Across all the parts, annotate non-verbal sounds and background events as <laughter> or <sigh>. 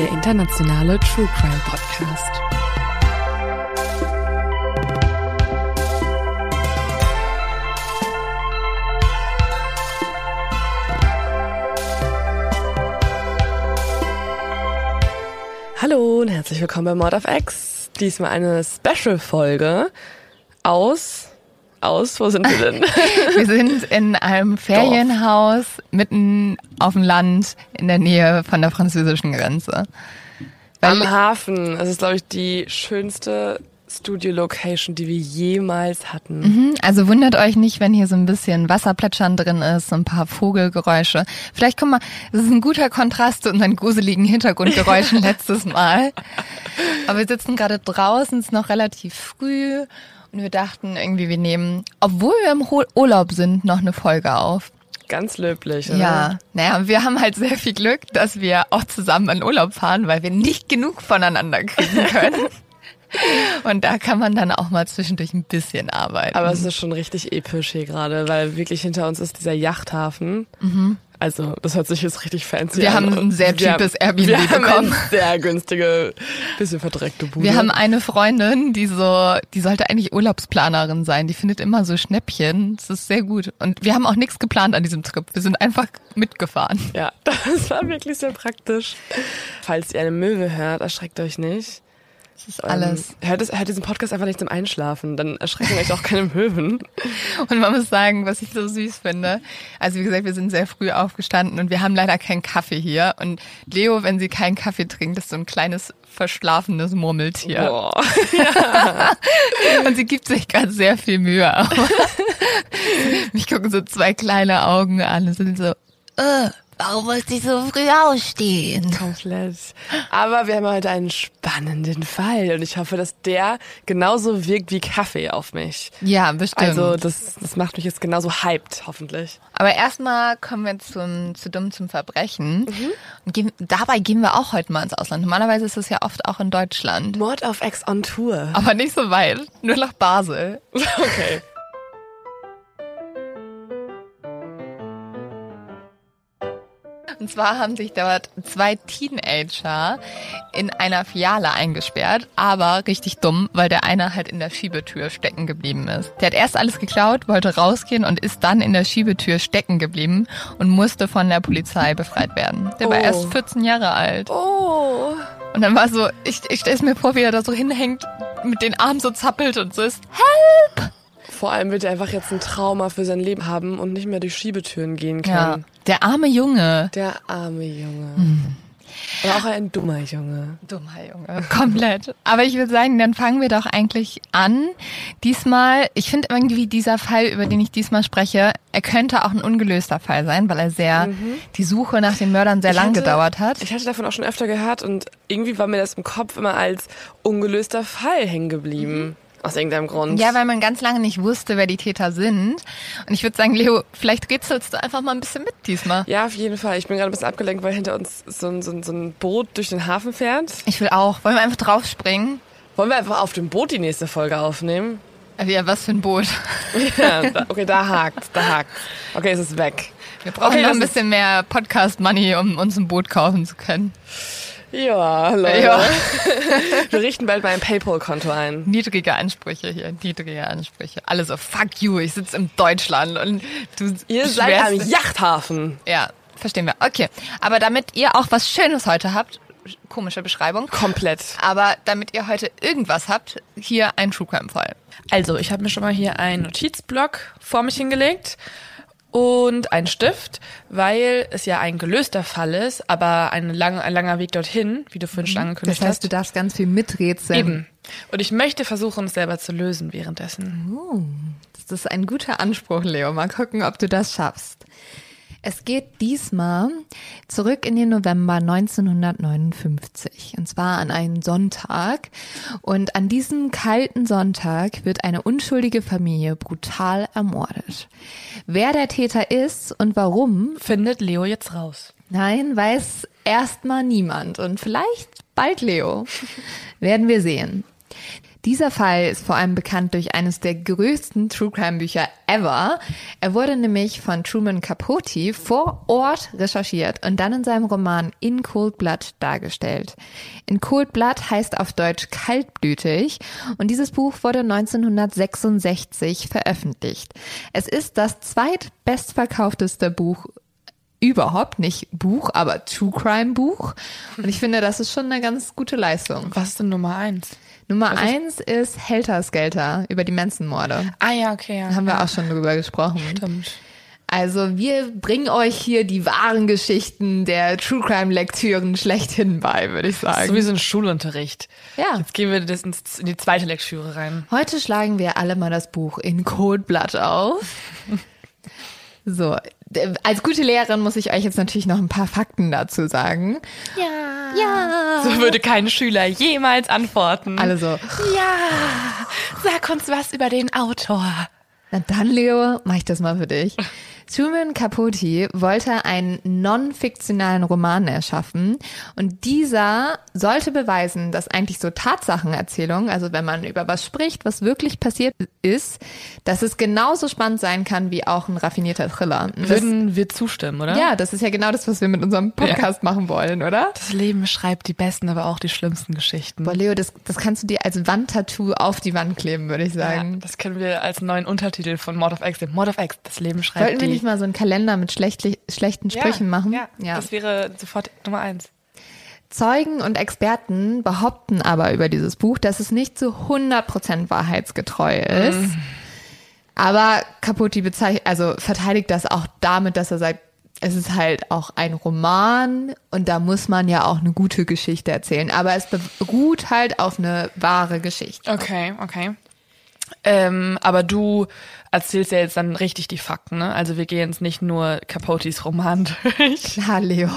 Der internationale True Crime Podcast. Hallo und herzlich willkommen bei Mord of X. Diesmal eine Special-Folge aus. Aus, wo sind wir denn? <laughs> Wir sind in einem Ferienhaus mitten auf dem Land in der Nähe von der französischen Grenze. Weil, Am Hafen. Das ist, glaube ich, die schönste Studio-Location, die wir jemals hatten. Mhm, also wundert euch nicht, wenn hier so ein bisschen Wasserplätschern drin ist, so ein paar Vogelgeräusche. Vielleicht guck mal, das ist ein guter Kontrast zu unseren gruseligen Hintergrundgeräuschen <laughs> letztes Mal. Aber wir sitzen gerade draußen, es ist noch relativ früh und wir dachten irgendwie, wir nehmen, obwohl wir im Urlaub sind, noch eine Folge auf. Ganz löblich, oder? Ja, naja, wir haben halt sehr viel Glück, dass wir auch zusammen in Urlaub fahren, weil wir nicht genug voneinander kriegen können. <laughs> Und da kann man dann auch mal zwischendurch ein bisschen arbeiten. Aber es ist schon richtig episch hier gerade, weil wirklich hinter uns ist dieser Yachthafen. Also, das hört sich jetzt richtig fancy. Wir an. haben ein sehr Wir cheapes <laughs> haben- Airbnb wir haben bekommen. Eine sehr günstige, bisschen verdreckte Bude. Wir haben eine Freundin, die so, die sollte eigentlich Urlaubsplanerin sein. Die findet immer so Schnäppchen. Das ist sehr gut. Und wir haben auch nichts geplant an diesem Trip. Wir sind einfach mitgefahren. ja, <laughs> das war wirklich sehr praktisch. Falls ihr eine Möwe hört, erschreckt euch nicht. Das ist alles. Ähm, hört, es, hört diesen Podcast einfach nicht zum Einschlafen, dann erschrecken euch auch keine Möwen. <laughs> Und man muss sagen, was ich so süß finde. Also wie gesagt, wir sind sehr früh aufgestanden und wir haben leider keinen Kaffee hier. Und Leo, wenn sie keinen Kaffee trinkt, ist so ein kleines verschlafenes Murmeltier. Boah. <laughs> Und sie gibt sich gerade sehr viel Mühe. Mich <laughs> gucken so zwei kleine Augen an und sind so, äh, warum muss ich so früh ausstehen? Komplett. Aber wir haben heute einen spannenden Fall und ich hoffe, dass der genauso wirkt wie Kaffee auf mich. Ja, bestimmt. Also das, das macht mich jetzt genauso hyped, hoffentlich. Aber erstmal kommen wir zum, zu dumm zum Verbrechen. Und gehen, dabei gehen wir auch heute mal ins Ausland. Normalerweise ist es ja oft auch in Deutschland. Mord auf Ex on Tour. Aber nicht so weit. Nur nach Basel. <laughs> Okay. Und zwar haben sich dort zwei Teenager in einer Filiale eingesperrt, aber richtig dumm, weil der eine halt in der Schiebetür stecken geblieben ist. Der hat erst alles geklaut, wollte rausgehen und ist dann in der Schiebetür stecken geblieben und musste von der Polizei befreit werden. Der war Oh. erst 14 Jahre alt. Oh. Und dann war so, ich, ich stelle es mir vor, wie er da so hinhängt, mit den Armen so zappelt und so ist. Vor allem wird er einfach jetzt ein Trauma für sein Leben haben und nicht mehr durch Schiebetüren gehen Ja, kann. der arme Junge. Der arme Junge. Hm. Aber auch ein dummer Junge. Dummer Junge. <laughs> Komplett. Aber ich würde sagen, dann fangen wir doch eigentlich an. Diesmal, ich finde irgendwie dieser Fall, über den ich diesmal spreche, er könnte auch ein ungelöster Fall sein, weil er sehr, die Suche nach den Mördern sehr Ich lang hatte- gedauert hat. Ich hatte davon auch schon öfter gehört und irgendwie war mir das im Kopf immer als ungelöster Fall hängen geblieben. Aus irgendeinem Grund. Ja, weil man ganz lange nicht wusste, wer die Täter sind. Und ich würde sagen, Leo, vielleicht rätselst du einfach mal ein bisschen mit diesmal. Ja, auf jeden Fall. Ich bin gerade ein bisschen abgelenkt, weil hinter uns so ein, so ein, so ein Boot durch den Hafen fährt. Ich will auch. Wollen wir einfach draufspringen? Wollen wir einfach auf dem Boot die nächste Folge aufnehmen? Ja, was für ein Boot. <laughs> Ja, da, okay, da hakt, da hakt. Okay, es ist weg. Wir brauchen Okay, noch ein bisschen mehr Podcast-Money, um uns ein Boot kaufen zu können. Ja, Leute. Ja. <laughs> Wir richten bald mal ein Paypal-Konto ein. Niedrige Ansprüche hier, niedrige Ansprüche. Alle so, fuck you, ich sitze in Deutschland und du Ihr seid am Yachthafen. Ja, verstehen wir. Okay, aber damit ihr auch was Schönes heute habt, komische Beschreibung. Komplett. Aber damit ihr heute irgendwas habt, hier ein True Crime Fall. Also, ich habe mir schon mal hier einen Notizblock vor mich hingelegt und einen Stift, weil es ja ein gelöster Fall ist, aber ein, lang, ein langer Weg dorthin, wie du vorhin schon angekündigt Das heißt, hast. du darfst ganz viel miträtseln. Eben. Und ich möchte versuchen, es selber zu lösen währenddessen. Das ist ein guter Anspruch, Leo. Mal gucken, ob du das schaffst. Es geht diesmal zurück in den November 1959. Und zwar an einen Sonntag. Und an diesem kalten Sonntag wird eine unschuldige Familie brutal ermordet. Wer der Täter ist und warum, Findet Leo jetzt raus. Nein, weiß erstmal niemand und vielleicht bald Leo. Werden wir sehen. Dieser Fall ist vor allem bekannt durch eines der größten True Crime Bücher ever. Er wurde nämlich von Truman Capote vor Ort recherchiert und dann in seinem Roman In Cold Blood dargestellt. In Cold Blood heißt auf Deutsch kaltblütig und dieses Buch wurde 1966 veröffentlicht. Es ist das zweitbestverkaufteste Buch überhaupt nicht Buch, aber True Crime Buch. Und ich finde, das ist schon eine ganz gute Leistung. Was ist denn Nummer eins? Nummer eins ist Helter Skelter über die Manson-Morde. Ah ja, okay. Ja. Haben wir auch schon drüber gesprochen. Stimmt. Also wir bringen euch hier die wahren Geschichten der True Crime Lektüren schlechthin bei, würde ich sagen. So wie so ein Schulunterricht. Ja. Jetzt gehen wir das in die zweite Lektüre rein. Heute schlagen wir alle mal das Buch in Cold Blood auf. <laughs> So, als gute Lehrerin muss ich euch jetzt natürlich noch ein paar Fakten dazu sagen. Ja. Ja. So würde kein Schüler jemals antworten. Alle so, Ja. Sag uns was über den Autor. Na dann, Leo, mach ich das mal für dich. Truman Capote wollte einen non-fiktionalen Roman erschaffen und dieser sollte beweisen, dass eigentlich so Tatsachenerzählung, also wenn man über was spricht, was wirklich passiert ist, dass es genauso spannend sein kann wie auch ein raffinierter Thriller. Das, Würden wir zustimmen, oder? ja, das ist ja genau das, was wir mit unserem Podcast machen wollen, oder? Das Leben schreibt die besten, aber auch die schlimmsten Geschichten. Boah, Leo, das, das kannst du dir als Wandtattoo auf die Wand kleben, würde ich Ja, sagen. das können wir als neuen Untertitel von Mord of X. Mord of X, das Leben schreibt Sollten die. Nicht mal so einen Kalender mit schlechten Sprüchen machen? Ja, das wäre sofort Nummer eins. Zeugen und Experten behaupten aber über dieses Buch, dass es nicht zu 100% wahrheitsgetreu ist. Aber Capote bezeichnet, also verteidigt das auch damit, dass er sagt, es ist halt auch ein Roman und da muss man ja auch eine gute Geschichte erzählen. Aber es beruht halt auf eine wahre Geschichte. Okay, okay. Ähm, aber du erzählst ja jetzt dann richtig die Fakten, ne? Also wir gehen jetzt nicht nur Capotes Roman <laughs> durch. Klar, Leo.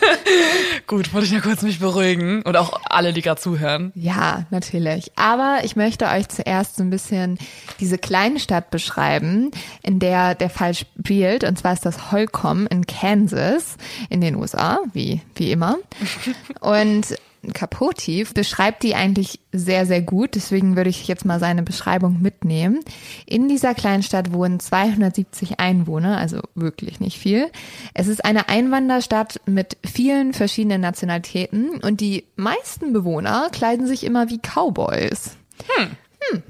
<laughs> Gut, wollte ich ja kurz mich beruhigen. Und auch alle, die gerade zuhören. Ja, natürlich. Aber ich möchte euch zuerst so ein bisschen diese kleine Stadt beschreiben, in der der Fall spielt. Und zwar ist das Holcomb in Kansas in den USA, wie, wie immer. <laughs> Und Capote beschreibt die eigentlich sehr, sehr gut. Deswegen würde ich jetzt mal seine Beschreibung mitnehmen. In dieser kleinen Stadt wohnen 270 Einwohner, also wirklich nicht viel. Es ist eine Einwanderstadt mit vielen verschiedenen Nationalitäten und die meisten Bewohner kleiden sich immer wie Cowboys. Hm.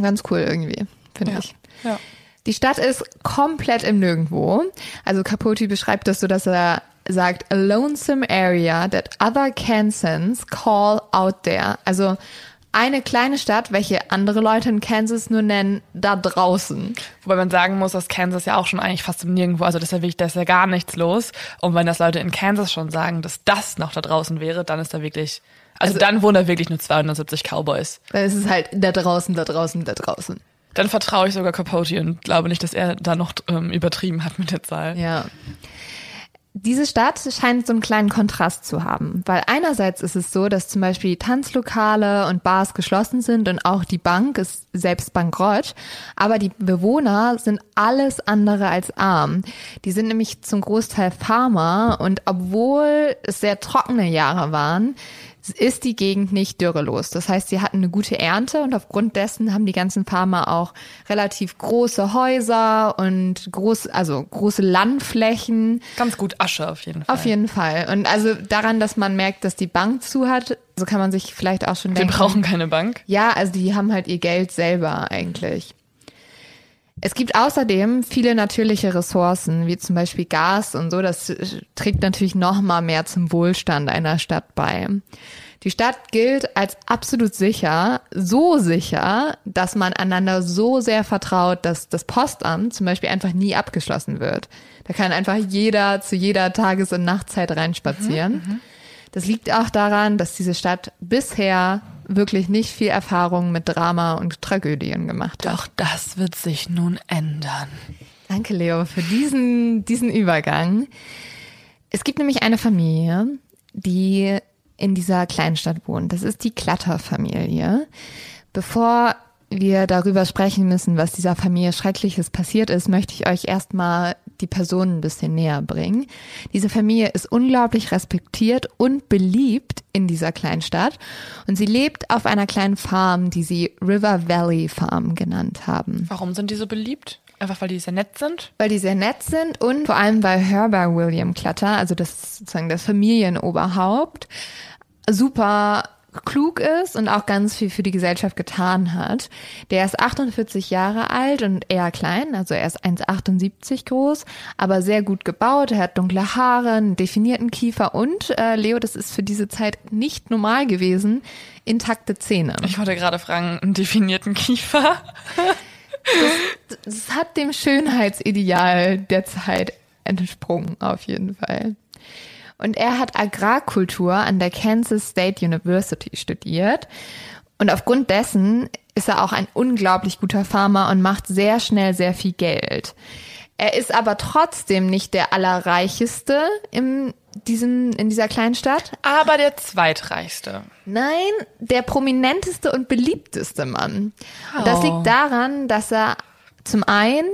Ganz cool irgendwie, finde Ja. ich. Ja. Die Stadt ist komplett im Nirgendwo. Also Capote beschreibt das so, dass er sagt, a lonesome area that other Kansans call out there. Also eine kleine Stadt, welche andere Leute in Kansas nur nennen, da draußen. Wobei man sagen muss, dass Kansas ja auch schon eigentlich fast im Nirgendwo, also das ist ja wirklich, da ist ja gar nichts los. Und wenn das Leute in Kansas schon sagen, dass das noch da draußen wäre, dann ist da wirklich, also, dann wohnen da wirklich nur 270 Cowboys. Es ist halt da draußen, da draußen, da draußen. Dann vertraue ich sogar Capote und glaube nicht, dass er da noch ähm, übertrieben hat mit der Zahl. Ja. Diese Stadt scheint so einen kleinen Kontrast zu haben, weil einerseits ist es so, dass zum Beispiel Tanzlokale und Bars geschlossen sind und auch die Bank ist selbst bankrott, aber die Bewohner sind alles andere als arm. Die sind nämlich zum Großteil Farmer und obwohl es sehr trockene Jahre waren, ist die Gegend nicht dürrelos. Das heißt, sie hatten eine gute Ernte und aufgrund dessen haben die ganzen Farmer auch relativ große Häuser und groß, also große Landflächen. Ganz gut Asche auf jeden Fall. Auf jeden Fall. Und also daran, dass man merkt, dass die Bank zu hat, so kann man sich vielleicht auch schon Wir denken. brauchen keine Bank. Ja, also die haben halt ihr Geld selber eigentlich. Es gibt außerdem viele natürliche Ressourcen, wie zum Beispiel Gas und so. Das trägt natürlich noch mal mehr zum Wohlstand einer Stadt bei. Die Stadt gilt als absolut sicher, so sicher, dass man einander so sehr vertraut, dass das Postamt zum Beispiel einfach nie abgeschlossen wird. Da kann einfach jeder zu jeder Tages- und Nachtzeit reinspazieren. Mhm, mhm. das liegt auch daran, dass diese Stadt bisher wirklich nicht viel Erfahrung mit Drama und Tragödien gemacht hat. Doch das wird sich nun ändern. Danke, Leo, für diesen, diesen Übergang. Es gibt nämlich eine Familie, die in dieser Kleinstadt wohnt. Das ist die Klatter-Familie. Bevor wir darüber sprechen müssen, was dieser Familie Schreckliches passiert ist, möchte ich euch erstmal die Personen ein bisschen näher bringen. Diese Familie ist unglaublich respektiert und beliebt in dieser Kleinstadt und sie lebt auf einer kleinen Farm, die sie River Valley Farm genannt haben. Warum sind die so beliebt? Einfach weil die sehr nett sind? Weil die sehr nett sind und vor allem weil Herbert William Clutter, also das sozusagen das Familienoberhaupt, super klug ist und auch ganz viel für die Gesellschaft getan hat. Der ist 48 Jahre alt und eher klein, also er ist 1,78 groß, aber sehr gut gebaut. Er hat dunkle Haare, einen definierten Kiefer und, äh, Leo, das ist für diese Zeit nicht normal gewesen, intakte Zähne. Ich wollte gerade fragen, einen definierten Kiefer? das, das hat dem Schönheitsideal der Zeit entsprungen, auf jeden Fall. Und er hat Agrarkultur an der Kansas State University studiert. Und aufgrund dessen ist er auch ein unglaublich guter Farmer und macht sehr schnell sehr viel Geld. Er ist aber trotzdem nicht der allerreicheste in, diesem, in dieser kleinen Stadt. Aber der zweitreichste. Nein, der prominenteste und beliebteste Mann. Oh. Und das liegt daran, dass er zum einen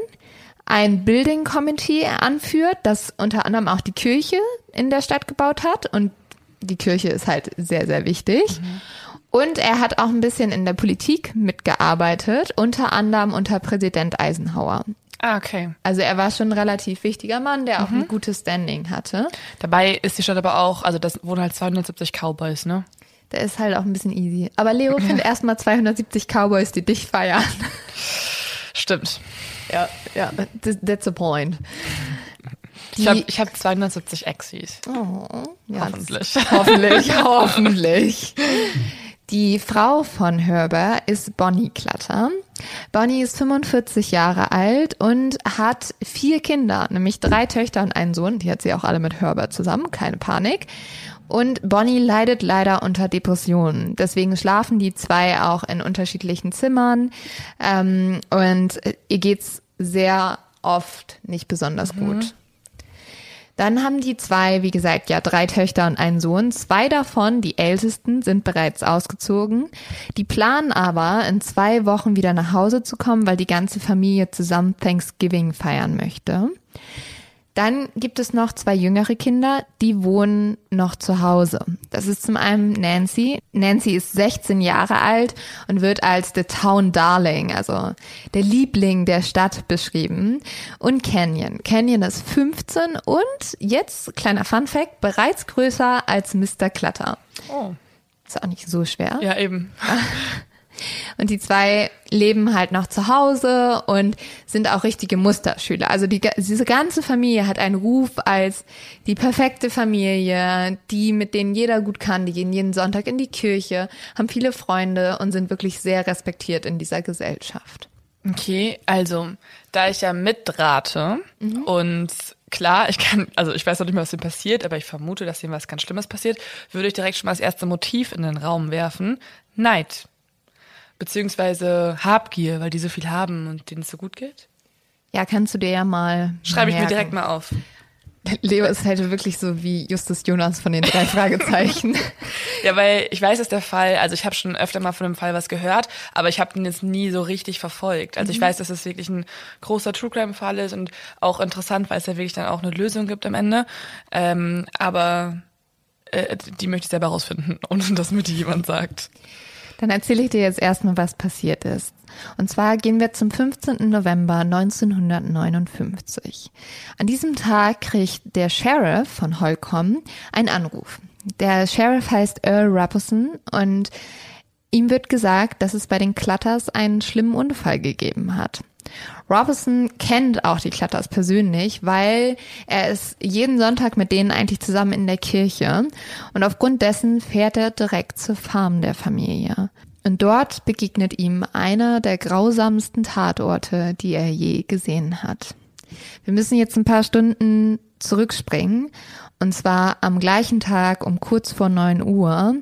ein Building Committee anführt, das unter anderem auch die Kirche in der Stadt gebaut hat. Und die Kirche ist halt sehr, sehr wichtig. Mhm. Und er hat auch ein bisschen in der Politik mitgearbeitet, unter anderem unter Präsident Eisenhower. Ah, okay. Also er war schon ein relativ wichtiger Mann, der auch mhm. ein gutes Standing hatte. Dabei ist die Stadt aber auch, also das wohnen halt 270 Cowboys, ne? Der ist halt auch ein bisschen easy. Aber Leo, ja. find erstmal 270 Cowboys, die dich feiern. Stimmt. Ja, ja, that's the point. Die, ich habe ich hab 270 Exis. Oh, ja, hoffentlich. Hoffentlich, hoffentlich. Die Frau von Herbert ist Bonnie Klatter. Bonnie ist 45 Jahre alt und hat vier Kinder, nämlich drei Töchter und einen Sohn. Die hat sie auch alle mit Herbert zusammen, keine Panik. Und Bonnie leidet leider unter Depressionen. Deswegen schlafen die zwei auch in unterschiedlichen Zimmern. Ähm, und ihr geht's sehr oft nicht besonders mhm. gut. Dann haben die zwei, wie gesagt, ja, drei Töchter und einen Sohn. Zwei davon, die ältesten, sind bereits ausgezogen. Die planen aber, in zwei Wochen wieder nach Hause zu kommen, weil die ganze Familie zusammen Thanksgiving feiern möchte. Dann gibt es noch zwei jüngere Kinder, die wohnen noch zu Hause. Das ist zum einen Nancy. Nancy ist 16 Jahre alt und wird als the Town Darling, also der Liebling der Stadt beschrieben. Und Canyon. Canyon ist 15 und jetzt, kleiner Fun Fact, bereits größer als Mr. Clutter. Oh. Ist auch nicht so schwer. Ja, eben. <laughs> Und die zwei leben halt noch zu Hause und sind auch richtige Musterschüler. Also die, diese ganze Familie hat einen Ruf als die perfekte Familie, die mit denen jeder gut kann, die gehen jeden Sonntag in die Kirche, haben viele Freunde und sind wirklich sehr respektiert in dieser Gesellschaft. Okay, also da ich ja mitrate mhm. und klar, ich kann, also ich weiß noch nicht mehr, was ihm passiert, aber ich vermute, dass ihm was ganz Schlimmes passiert, würde ich direkt schon mal das erste Motiv in den Raum werfen. Neid beziehungsweise Habgier, weil die so viel haben und denen es so gut geht? Ja, kannst du dir ja mal. Schreibe ich mir direkt mal auf. <laughs> Leo ist halt wirklich so wie Justus Jonas von den drei Fragezeichen. <laughs> ja, weil ich weiß, dass der Fall, also ich habe schon öfter mal von dem Fall was gehört, aber ich habe den jetzt nie so richtig verfolgt. Also mhm. ich weiß, dass es wirklich ein großer True Crime Fall ist und auch interessant, weil es ja wirklich dann auch eine Lösung gibt am Ende. Ähm, aber äh, die möchte ich selber rausfinden, <laughs> ohne dass mir die jemand sagt. Dann erzähle ich dir jetzt erstmal, was passiert ist. Und zwar gehen wir zum 15. November 1959. An diesem Tag kriegt der Sheriff von Holcomb einen Anruf. Der Sheriff heißt Earl Rapperson und ihm wird gesagt, dass es bei den Clutters einen schlimmen Unfall gegeben hat. Robinson kennt auch die Klatters persönlich, weil er ist jeden Sonntag mit denen eigentlich zusammen in der Kirche und aufgrund dessen fährt er direkt zur Farm der Familie. Und dort begegnet ihm einer der grausamsten Tatorte, die er je gesehen hat. Wir müssen jetzt ein paar Stunden zurückspringen. Und zwar am gleichen Tag um kurz vor neun Uhr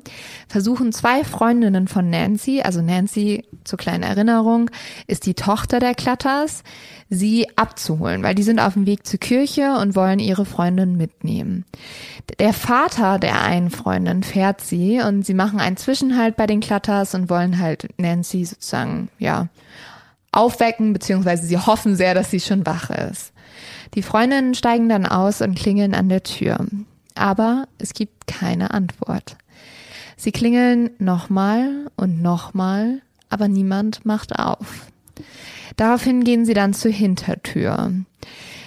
versuchen zwei Freundinnen von Nancy, also Nancy zur kleinen Erinnerung, ist die Tochter der Klatters, sie abzuholen, weil die sind auf dem Weg zur Kirche und wollen ihre Freundin mitnehmen. Der Vater der einen Freundin fährt sie und sie machen einen Zwischenhalt bei den Klatters und wollen halt Nancy sozusagen, ja, aufwecken, beziehungsweise sie hoffen sehr, dass sie schon wach ist. Die Freundinnen steigen dann aus und klingeln an der Tür. Aber es gibt keine Antwort. Sie klingeln nochmal und nochmal, aber niemand macht auf. Daraufhin gehen sie dann zur Hintertür.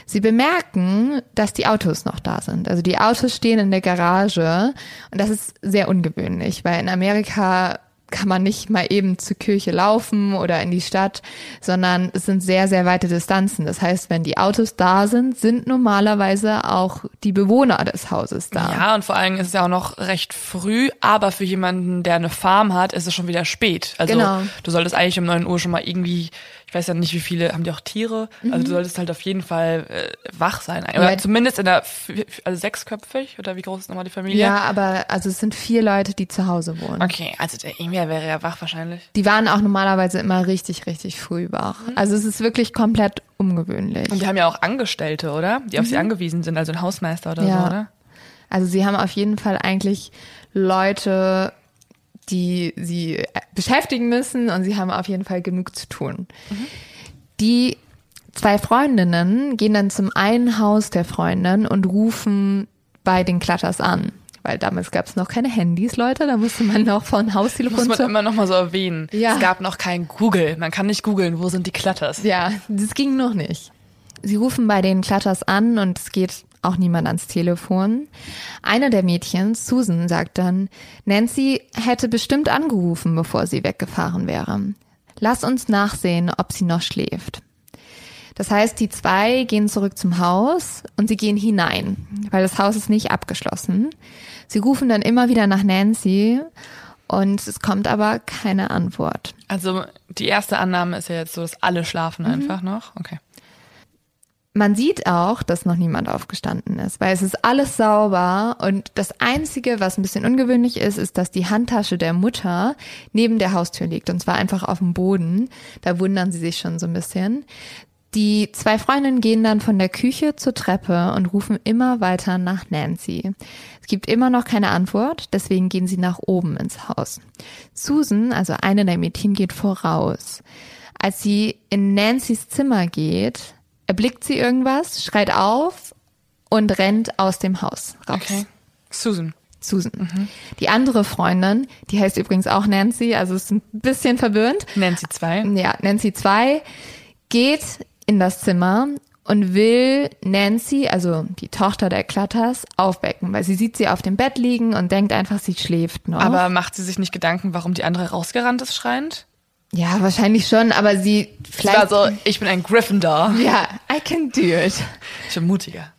Sie bemerken, dass die Autos noch da sind. Also die Autos stehen in der Garage und das ist sehr ungewöhnlich, weil in Amerika kann man nicht mal eben zur Kirche laufen oder in die Stadt, sondern es sind sehr, sehr weite Distanzen. Das heißt, wenn die Autos da sind, sind normalerweise auch die Bewohner des Hauses da. Ja, und vor allem ist es ja auch noch recht früh, aber für jemanden, der eine Farm hat, ist es schon wieder spät. Also Genau. du solltest eigentlich um 9 Uhr schon mal irgendwie, ich weiß ja nicht, wie viele, haben die auch Tiere? Also du solltest halt auf jeden Fall äh, wach sein. Oder Mhm. Ja. zumindest in der, also sechsköpfig, oder wie groß ist nochmal die Familie? Ja, aber also es sind vier Leute, die zu Hause wohnen. Okay, also der Emir wäre ja wach wahrscheinlich. Die waren auch normalerweise immer richtig, richtig früh wach. Also es ist wirklich komplett ungewöhnlich. Und die haben ja auch Angestellte, oder? Die auf sie angewiesen sind, also ein Hausmeister oder Mhm. Ja. so, oder? Also sie haben auf jeden Fall eigentlich Leute, die sie äh, beschäftigen müssen und sie haben auf jeden Fall genug zu tun. Die zwei Freundinnen gehen dann zum einen Haus der Freundin und rufen bei den Klatters an. Weil damals gab es noch keine Handys, Leute. Da musste man noch von Muss Haustelefon man zu immer noch mal so erwähnen. Ja. Es gab noch kein Google. Man kann nicht googeln, wo sind die Klatters. Ja, das ging noch nicht. Sie rufen bei den Klatters an und es geht auch niemand ans Telefon. Eine der Mädchen, Susan, sagt dann, Nancy hätte bestimmt angerufen, bevor sie weggefahren wäre. Lass uns nachsehen, ob sie noch schläft. Das heißt, die zwei gehen zurück zum Haus und sie gehen hinein, weil das Haus ist nicht abgeschlossen. Sie rufen dann immer wieder nach Nancy und es kommt aber keine Antwort. Also die erste Annahme ist ja jetzt so, dass alle Mhm. schlafen einfach noch. Okay. Man sieht auch, dass noch niemand aufgestanden ist, weil es ist alles sauber und das Einzige, was ein bisschen ungewöhnlich ist, ist, dass die Handtasche der Mutter neben der Haustür liegt und zwar einfach auf dem Boden. Da wundern sie sich schon so ein bisschen. Die zwei Freundinnen gehen dann von der Küche zur Treppe und rufen immer weiter nach Nancy. Es gibt immer noch keine Antwort, deswegen gehen sie nach oben ins Haus. Susan, also eine der Mädchen, geht voraus. Als sie in Nancy's Zimmer geht, erblickt sie irgendwas, schreit auf und rennt aus dem Haus raus. Okay. Susan. Susan. Die andere Freundin, die heißt übrigens auch Nancy, also ist ein bisschen verwirrend. Nancy 2. Ja, Nancy 2 geht in das Zimmer und will Nancy, also die Tochter der Klatters, aufwecken, weil sie sieht sie auf dem Bett liegen und denkt einfach, sie schläft noch. Aber macht sie sich nicht Gedanken, warum die andere rausgerannt ist, schreiend? Ja, wahrscheinlich schon, aber sie vielleicht war so, ich bin ein Gryffindor. ja, I can do it. Ich bin mutiger.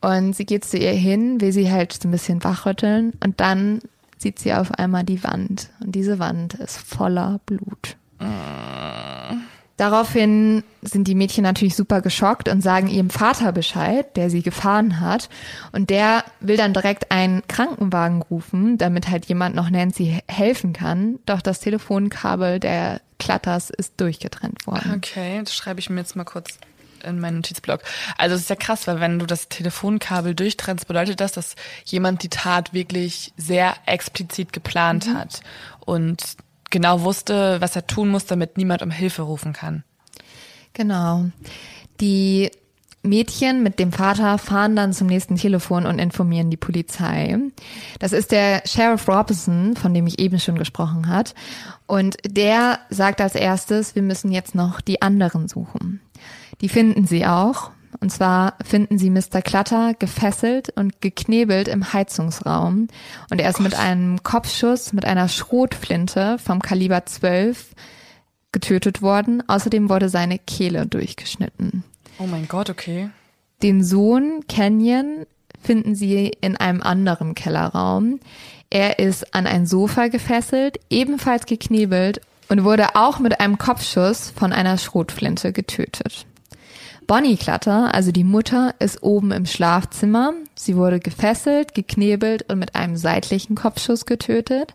Und sie geht zu ihr hin, will sie halt so ein bisschen wachrütteln und dann sieht sie auf einmal die Wand. Und diese Wand ist voller Blut. Daraufhin sind die Mädchen natürlich super geschockt und sagen ihrem Vater Bescheid, der sie gefahren hat. Und der will dann direkt einen Krankenwagen rufen, damit halt jemand noch Nancy he- helfen kann. Doch das Telefonkabel der Klatters ist durchgetrennt worden. Okay, das schreibe ich mir jetzt mal kurz in meinen Notizblock. Also es ist ja krass, weil wenn du das Telefonkabel durchtrennst, bedeutet das, dass jemand die Tat wirklich sehr explizit geplant hat und genau wusste, was er tun muss, damit niemand um Hilfe rufen kann. Genau. Die Mädchen mit dem Vater fahren dann zum nächsten Telefon und informieren die Polizei. Das ist der Sheriff Robinson, von dem ich eben schon gesprochen hat. Und der sagt als erstes, wir müssen jetzt noch die anderen suchen. Die finden sie auch. Und zwar finden sie Mr. Clutter gefesselt und geknebelt im Heizungsraum. Und er ist mit einem Kopfschuss, mit einer Schrotflinte vom Kaliber 12 getötet worden. Außerdem wurde seine Kehle durchgeschnitten. Oh mein Gott, okay. Den Sohn Kenyon finden sie in einem anderen Kellerraum. Er ist an ein Sofa gefesselt, ebenfalls geknebelt und wurde auch mit einem Kopfschuss von einer Schrotflinte getötet. Bonnie Clutter, also die Mutter, ist oben im Schlafzimmer. Sie wurde gefesselt, geknebelt und mit einem seitlichen Kopfschuss getötet.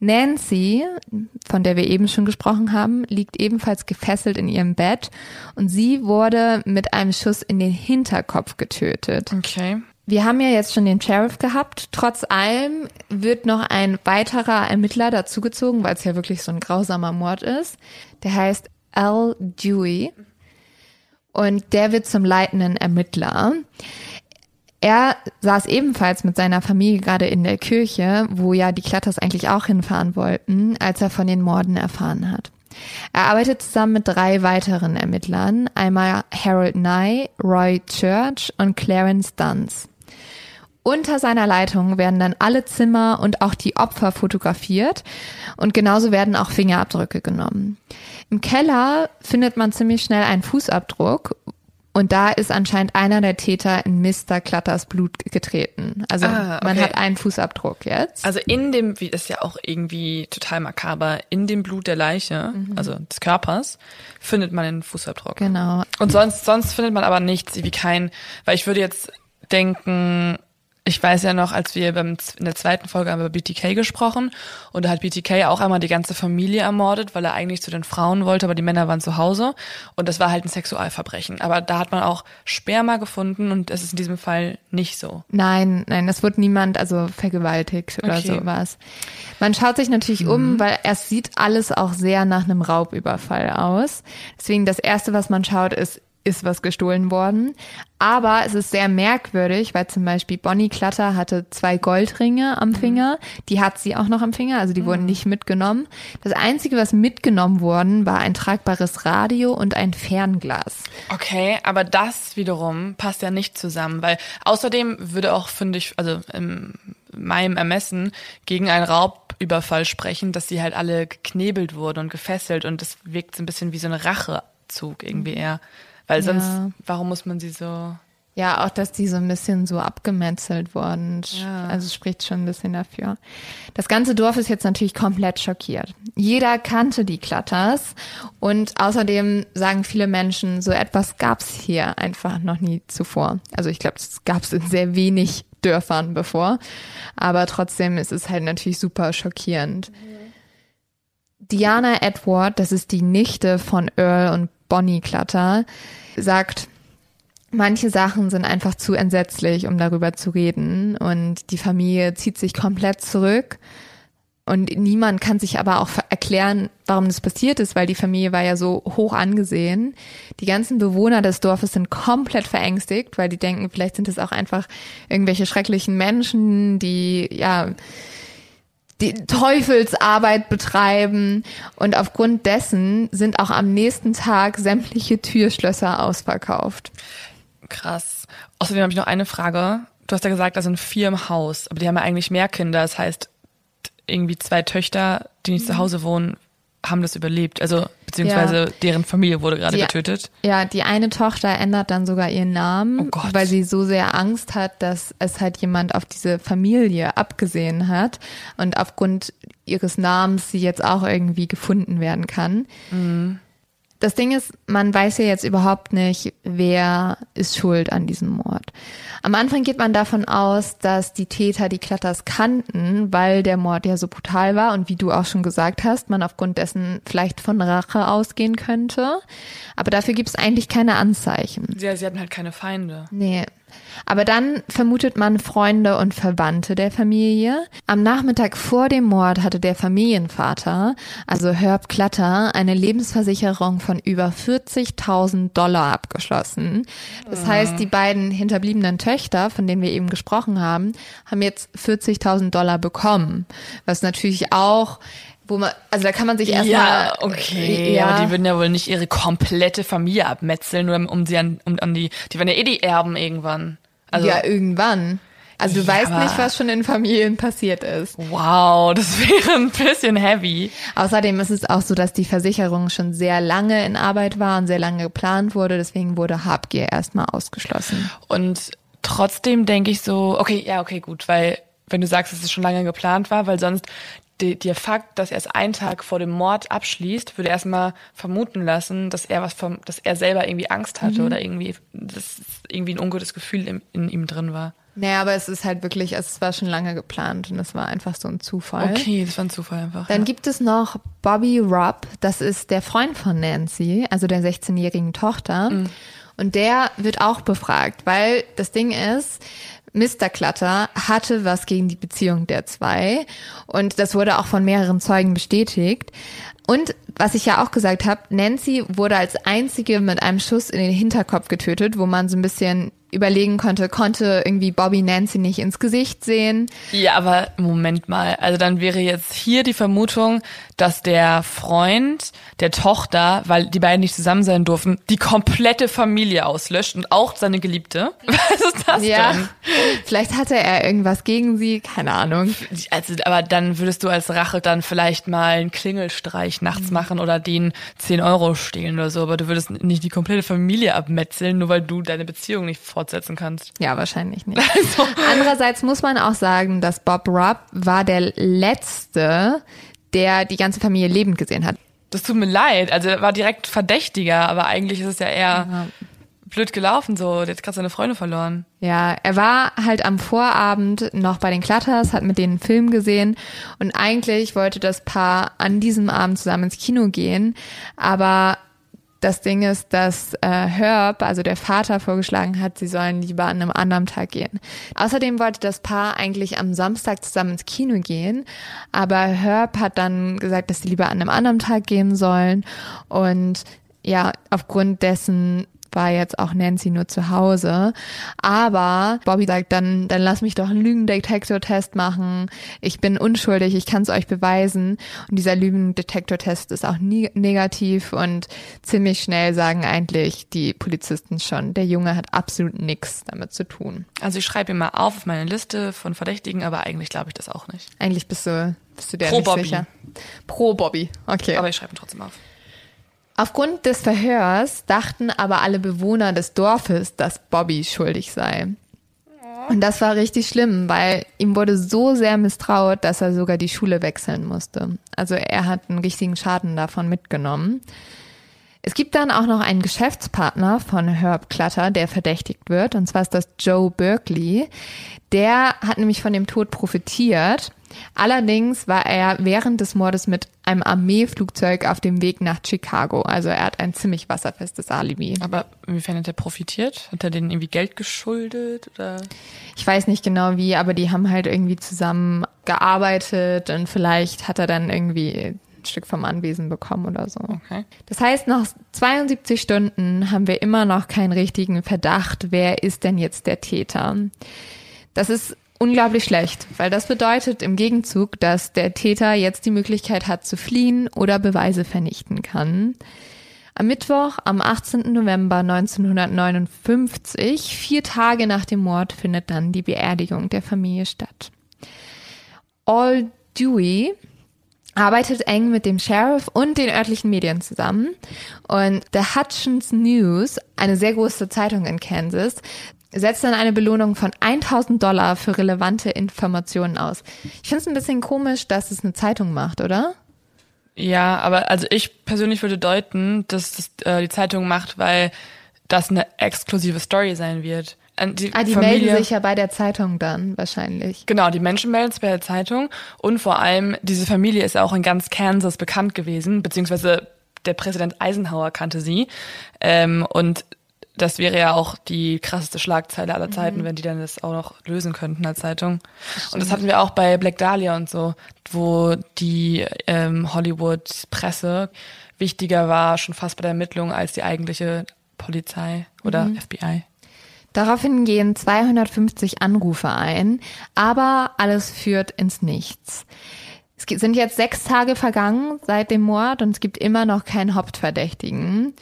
Nancy, von der wir eben schon gesprochen haben, liegt ebenfalls gefesselt in ihrem Bett und sie wurde mit einem Schuss in den Hinterkopf getötet. Okay. Wir haben ja jetzt schon den Sheriff gehabt. Trotz allem wird noch ein weiterer Ermittler dazugezogen, weil es ja wirklich so ein grausamer Mord ist. Der heißt Al Dewey. Und der wird zum leitenden Ermittler. Er saß ebenfalls mit seiner Familie gerade in der Kirche, wo ja die Klatters eigentlich auch hinfahren wollten, als er von den Morden erfahren hat. Er arbeitet zusammen mit drei weiteren Ermittlern, einmal Harold Nye, Roy Church und Clarence Duns. Unter seiner Leitung werden dann alle Zimmer und auch die Opfer fotografiert und genauso werden auch Fingerabdrücke genommen. Im Keller findet man ziemlich schnell einen Fußabdruck und da ist anscheinend einer der Täter in Mr. Klatters Blut getreten. Also Ah, okay. man hat einen Fußabdruck jetzt. Also in dem, wie das ist ja auch irgendwie total makaber, in dem Blut der Leiche, also des Körpers, findet man den Fußabdruck. Genau. Und sonst, sonst findet man aber nichts, wie kein, weil ich würde jetzt denken, ich weiß ja noch, als wir beim, in der zweiten Folge haben wir über BTK gesprochen und da hat BTK auch einmal die ganze Familie ermordet, weil er eigentlich zu den Frauen wollte, aber die Männer waren zu Hause und das war halt ein Sexualverbrechen. Aber da hat man auch Sperma gefunden und es ist in diesem Fall nicht so. Nein, nein, es wurde niemand also vergewaltigt oder Okay. sowas. Man schaut sich natürlich um, weil es sieht alles auch sehr nach einem Raubüberfall aus. Deswegen das erste, was man schaut, ist, ist was gestohlen worden. Aber es ist sehr merkwürdig, weil zum Beispiel Bonnie Clutter hatte zwei Goldringe am Finger. Die hat sie auch noch am Finger, also die wurden nicht mitgenommen. Das Einzige, was mitgenommen worden, war ein tragbares Radio und ein Fernglas. Okay, aber das wiederum passt ja nicht zusammen, weil außerdem würde auch, finde ich, also in meinem Ermessen gegen einen Raubüberfall sprechen, dass sie halt alle geknebelt wurden und gefesselt und das wirkt so ein bisschen wie so ein Rachezug irgendwie eher. Weil sonst, Ja. warum muss man sie so... Ja, auch, dass die so ein bisschen so abgemetzelt wurden. Ja. Also spricht schon ein bisschen dafür. Das ganze Dorf ist jetzt natürlich komplett schockiert. Jeder kannte die Klatters und außerdem sagen viele Menschen, so etwas gab's hier einfach noch nie zuvor. Also ich glaube, es gab's in sehr wenig Dörfern bevor, aber trotzdem ist es halt natürlich super schockierend. Diana Edward, das ist die Nichte von Earl und Bonnie Clutter, sagt, manche Sachen sind einfach zu entsetzlich, um darüber zu reden. Und die Familie zieht sich komplett zurück. Und niemand kann sich aber auch erklären, warum das passiert ist, weil die Familie war ja so hoch angesehen. Die ganzen Bewohner des Dorfes sind komplett verängstigt, weil die denken, vielleicht sind es auch einfach irgendwelche schrecklichen Menschen, die, ja, die Teufelsarbeit betreiben. Und aufgrund dessen sind auch am nächsten Tag sämtliche Türschlösser ausverkauft. Krass. Außerdem habe ich noch eine Frage. Du hast ja gesagt, da sind vier im Haus, aber die haben ja eigentlich mehr Kinder. Das heißt, irgendwie zwei Töchter, die nicht zu Hause wohnen, haben das überlebt. Also, beziehungsweise deren Familie wurde gerade Die- getötet. Ja, die eine Tochter ändert dann sogar ihren Namen, Oh weil sie so sehr Angst hat, dass es halt jemand auf diese Familie abgesehen hat und aufgrund ihres Namens sie jetzt auch irgendwie gefunden werden kann. Das Ding ist, man weiß ja jetzt überhaupt nicht, wer ist schuld an diesem Mord. Am Anfang geht man davon aus, dass die Täter die Klatters kannten, weil der Mord ja so brutal war und wie du auch schon gesagt hast, man aufgrund dessen vielleicht von Rache ausgehen könnte. Aber dafür gibt es eigentlich keine Anzeichen. Sie, sie hatten halt keine Feinde. Nee. Aber dann vermutet man Freunde und Verwandte der Familie. Am Nachmittag vor dem Mord hatte der Familienvater, also Herb Clutter, eine Lebensversicherung von über 40.000 Dollar abgeschlossen. Das heißt, die beiden hinterbliebenen Töchter, von denen wir eben gesprochen haben, haben jetzt 40.000 Dollar bekommen. Was natürlich auch, wo man, also da kann man sich erstmal. Ja, okay. Ja, Aber die würden ja wohl nicht ihre komplette Familie abmetzeln, nur um sie an, um, an die, die werden ja eh die Erben irgendwann. Also, ja, irgendwann. Also du Ja, weißt nicht, was schon in Familien passiert ist. Wow, <laughs> das wäre ein bisschen heavy. Außerdem ist es auch so, dass die Versicherung schon sehr lange in Arbeit war und sehr lange geplant wurde. Deswegen wurde Habgier erstmal ausgeschlossen. Und trotzdem denke ich so, okay, ja, okay, gut, weil wenn du sagst, dass es schon lange geplant war, weil sonst der Fakt, dass er es einen Tag vor dem Mord abschließt, würde erstmal vermuten lassen, dass er was vom, dass er selber irgendwie Angst hatte oder irgendwie, dass irgendwie ein ungutes Gefühl in, in ihm drin war. Naja, aber es ist halt wirklich, es war schon lange geplant und es war einfach so ein Zufall. Okay, das war ein Zufall einfach. Dann ja. gibt es noch Bobby Rupp, das ist der Freund von Nancy, also der 16-jährigen Tochter. Und der wird auch befragt, weil das Ding ist, Mr. Clutter hatte was gegen die Beziehung der zwei. Und das wurde auch von mehreren Zeugen bestätigt. Und was ich ja auch gesagt habe, Nancy wurde als einzige mit einem Schuss in den Hinterkopf getötet, wo man so ein bisschen überlegen konnte, konnte irgendwie Bobby Nancy nicht ins Gesicht sehen. Ja, aber Moment mal. Also dann wäre jetzt hier die Vermutung, dass der Freund der Tochter, weil die beiden nicht zusammen sein durften, die komplette Familie auslöscht und auch seine Geliebte. <laughs> Was ist das Ja, denn? vielleicht hatte er irgendwas gegen sie, keine Ahnung. Also, aber dann würdest du als Rache dann vielleicht mal einen Klingelstreich nachts machen oder den 10 Euro stehlen oder so, aber du würdest nicht die komplette Familie abmetzeln, nur weil du deine Beziehung nicht fortsetzen kannst. Ja, wahrscheinlich nicht. <laughs> Andererseits muss man auch sagen, dass Bob Rupp war der Letzte, der die ganze Familie lebend gesehen hat. Das tut mir leid. Also er war direkt Verdächtiger, aber eigentlich ist es ja eher blöd gelaufen so. Der hat gerade seine Freunde verloren. Ja, er war halt am Vorabend noch bei den Klatters, hat mit denen einen Film gesehen und eigentlich wollte das Paar an diesem Abend zusammen ins Kino gehen, aber das Ding ist, dass äh, Herb, also der Vater, vorgeschlagen hat, sie sollen lieber an einem anderen Tag gehen. Außerdem wollte das Paar eigentlich am Samstag zusammen ins Kino gehen, aber Herb hat dann gesagt, dass sie lieber an einem anderen Tag gehen sollen und ja, aufgrund dessen war jetzt auch Nancy nur zu Hause. Aber Bobby sagt dann, dann lass mich doch einen Lügendetektor-Test machen. Ich bin unschuldig, ich kann es euch beweisen. Und dieser Lügendetektor-Test ist auch nie negativ und ziemlich schnell sagen eigentlich die Polizisten schon, der Junge hat absolut nichts damit zu tun. Also ich schreibe ihn mal auf auf meine Liste von Verdächtigen, aber eigentlich glaube ich das auch nicht. Eigentlich bist du, bist du dir Pro nicht Bobby. sicher. Pro Bobby, okay. Aber ich schreibe ihn trotzdem auf. Aufgrund des Verhörs dachten aber alle Bewohner des Dorfes, dass Bobby schuldig sei. Und das war richtig schlimm, weil ihm wurde so sehr misstraut, dass er sogar die Schule wechseln musste. Also er hat einen richtigen Schaden davon mitgenommen. Es gibt dann auch noch einen Geschäftspartner von Herb Clutter, der verdächtigt wird, und zwar ist das Joe Berkeley. Der hat nämlich von dem Tod profitiert. Allerdings war er während des Mordes mit einem Armeeflugzeug auf dem Weg nach Chicago. Also er hat ein ziemlich wasserfestes Alibi. Aber inwiefern hat er profitiert? Hat er denen irgendwie Geld geschuldet? Oder? Ich weiß nicht genau wie, aber die haben halt irgendwie zusammen gearbeitet und vielleicht hat er dann irgendwie Stück vom Anwesen bekommen oder so. Okay. Das heißt, nach 72 Stunden haben wir immer noch keinen richtigen Verdacht, wer ist denn jetzt der Täter. Das ist unglaublich schlecht, weil das bedeutet im Gegenzug, dass der Täter jetzt die Möglichkeit hat zu fliehen oder Beweise vernichten kann. Am Mittwoch, am 18. November 1959, vier Tage nach dem Mord, findet dann die Beerdigung der Familie statt. All Dewey arbeitet eng mit dem Sheriff und den örtlichen Medien zusammen. Und The Hutchins News, eine sehr große Zeitung in Kansas, setzt dann eine Belohnung von 1000 Dollar für relevante Informationen aus. Ich finde es ein bisschen komisch, dass es eine Zeitung macht, oder? Ja, aber also ich persönlich würde deuten, dass das äh, die Zeitung macht, weil das eine exklusive Story sein wird. Die Ah, die melden sich ja bei der Zeitung dann wahrscheinlich. Genau, die Menschen melden sich bei der Zeitung und vor allem diese Familie ist ja auch in ganz Kansas bekannt gewesen, beziehungsweise der Präsident Eisenhower kannte sie ähm, und das wäre ja auch die krasseste Schlagzeile aller Zeiten, wenn die dann das auch noch lösen könnten als Zeitung. Und das hatten wir auch bei Black Dahlia und so, wo die ähm, Hollywood-Presse wichtiger war, schon fast bei der Ermittlung, als die eigentliche Polizei oder FBI. Daraufhin gehen 250 Anrufe ein, aber alles führt ins Nichts. Es sind jetzt sechs Tage vergangen seit dem Mord und es gibt immer noch keinen Hauptverdächtigen.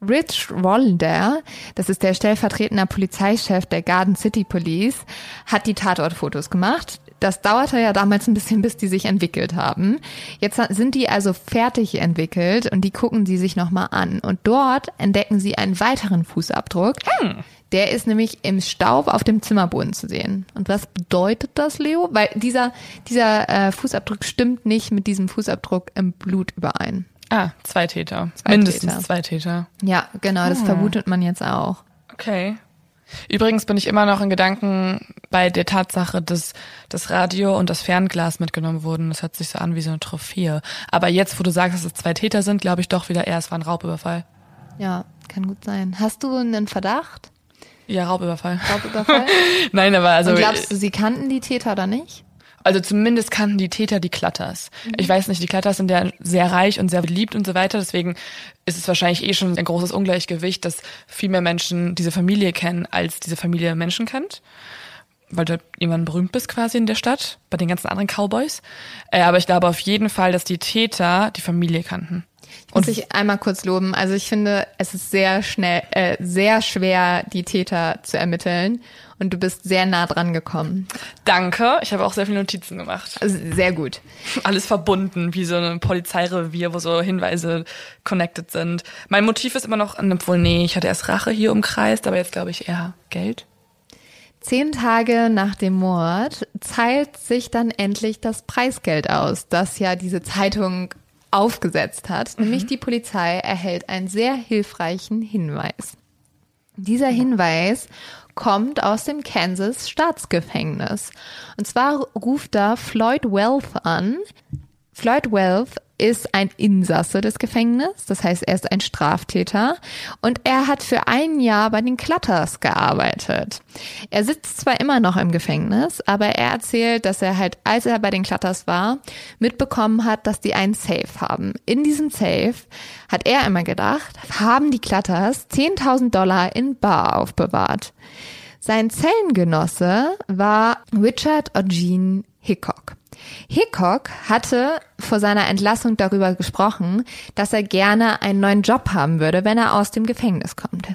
Rich Rollander, das ist der stellvertretende Polizeichef der Garden City Police, hat die Tatortfotos gemacht. Das dauerte ja damals ein bisschen, bis die sich entwickelt haben. Jetzt sind die also fertig entwickelt und die gucken sie sich nochmal an. Und dort entdecken sie einen weiteren Fußabdruck. Hm. Der ist nämlich im Staub auf dem Zimmerboden zu sehen. Und was bedeutet das, Leo? Weil dieser, dieser äh, Fußabdruck stimmt nicht mit diesem Fußabdruck im Blut überein. Ah, zwei Täter. Zwei Mindestens Täter. zwei Täter. Ja, genau, das hm. vermutet man jetzt auch. Okay. Übrigens bin ich immer noch in Gedanken bei der Tatsache, dass das Radio und das Fernglas mitgenommen wurden. Das hört sich so an wie so eine Trophäe. Aber jetzt, wo du sagst, dass es zwei Täter sind, glaube ich doch wieder eher, es war ein Raubüberfall. Ja, kann gut sein. Hast du einen Verdacht? Ja, Raubüberfall. Raubüberfall? <laughs> Nein, aber also. Und glaubst du, sie kannten die Täter oder nicht? Also zumindest kannten die Täter die Klatters. Mhm. Ich weiß nicht, die Klatters sind ja sehr reich und sehr beliebt und so weiter. Deswegen ist es wahrscheinlich eh schon ein großes Ungleichgewicht, dass viel mehr Menschen diese Familie kennen, als diese Familie Menschen kennt. Weil du jemand berühmt bist quasi in der Stadt, bei den ganzen anderen Cowboys. Äh, aber ich glaube auf jeden Fall, dass die Täter die Familie kannten. Ich muss ich einmal kurz loben. Also ich finde, es ist sehr schnell, äh, sehr schwer, die Täter zu ermitteln. Und du bist sehr nah dran gekommen. Danke. Ich habe auch sehr viele Notizen gemacht. Also sehr gut. Alles verbunden, wie so ein Polizeirevier, wo so Hinweise connected sind. Mein Motiv ist immer noch, obwohl, nee, ich hatte erst Rache hier umkreist, aber jetzt glaube ich eher Geld. Zehn Tage nach dem Mord zahlt sich dann endlich das Preisgeld aus, das ja diese Zeitung aufgesetzt hat, mhm. nämlich die Polizei erhält einen sehr hilfreichen Hinweis. Dieser Hinweis kommt aus dem Kansas Staatsgefängnis. Und zwar ruft da Floyd Wealth an. Floyd Wealth ist ein Insasse des Gefängnisses, das heißt, er ist ein Straftäter und er hat für ein Jahr bei den Klatters gearbeitet. Er sitzt zwar immer noch im Gefängnis, aber er erzählt, dass er halt, als er bei den Klatters war, mitbekommen hat, dass die einen Safe haben. In diesem Safe hat er immer gedacht, haben die Klatters 10.000 Dollar in Bar aufbewahrt. Sein Zellengenosse war Richard Eugene Hickok. Hickok hatte vor seiner Entlassung darüber gesprochen, dass er gerne einen neuen Job haben würde, wenn er aus dem Gefängnis kommt.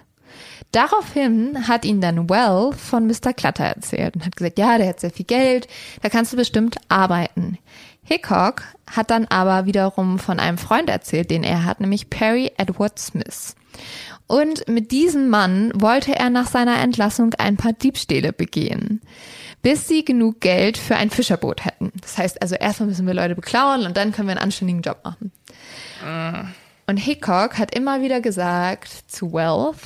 Daraufhin hat ihn dann Well von Mr. Clutter erzählt und hat gesagt, ja, der hat sehr viel Geld, da kannst du bestimmt arbeiten. Hickok hat dann aber wiederum von einem Freund erzählt, den er hat, nämlich Perry Edward Smith. Und mit diesem Mann wollte er nach seiner Entlassung ein paar Diebstähle begehen bis sie genug Geld für ein Fischerboot hätten. Das heißt also, erstmal müssen wir Leute beklauen und dann können wir einen anständigen Job machen. Mm. Und Hickok hat immer wieder gesagt zu Wealth,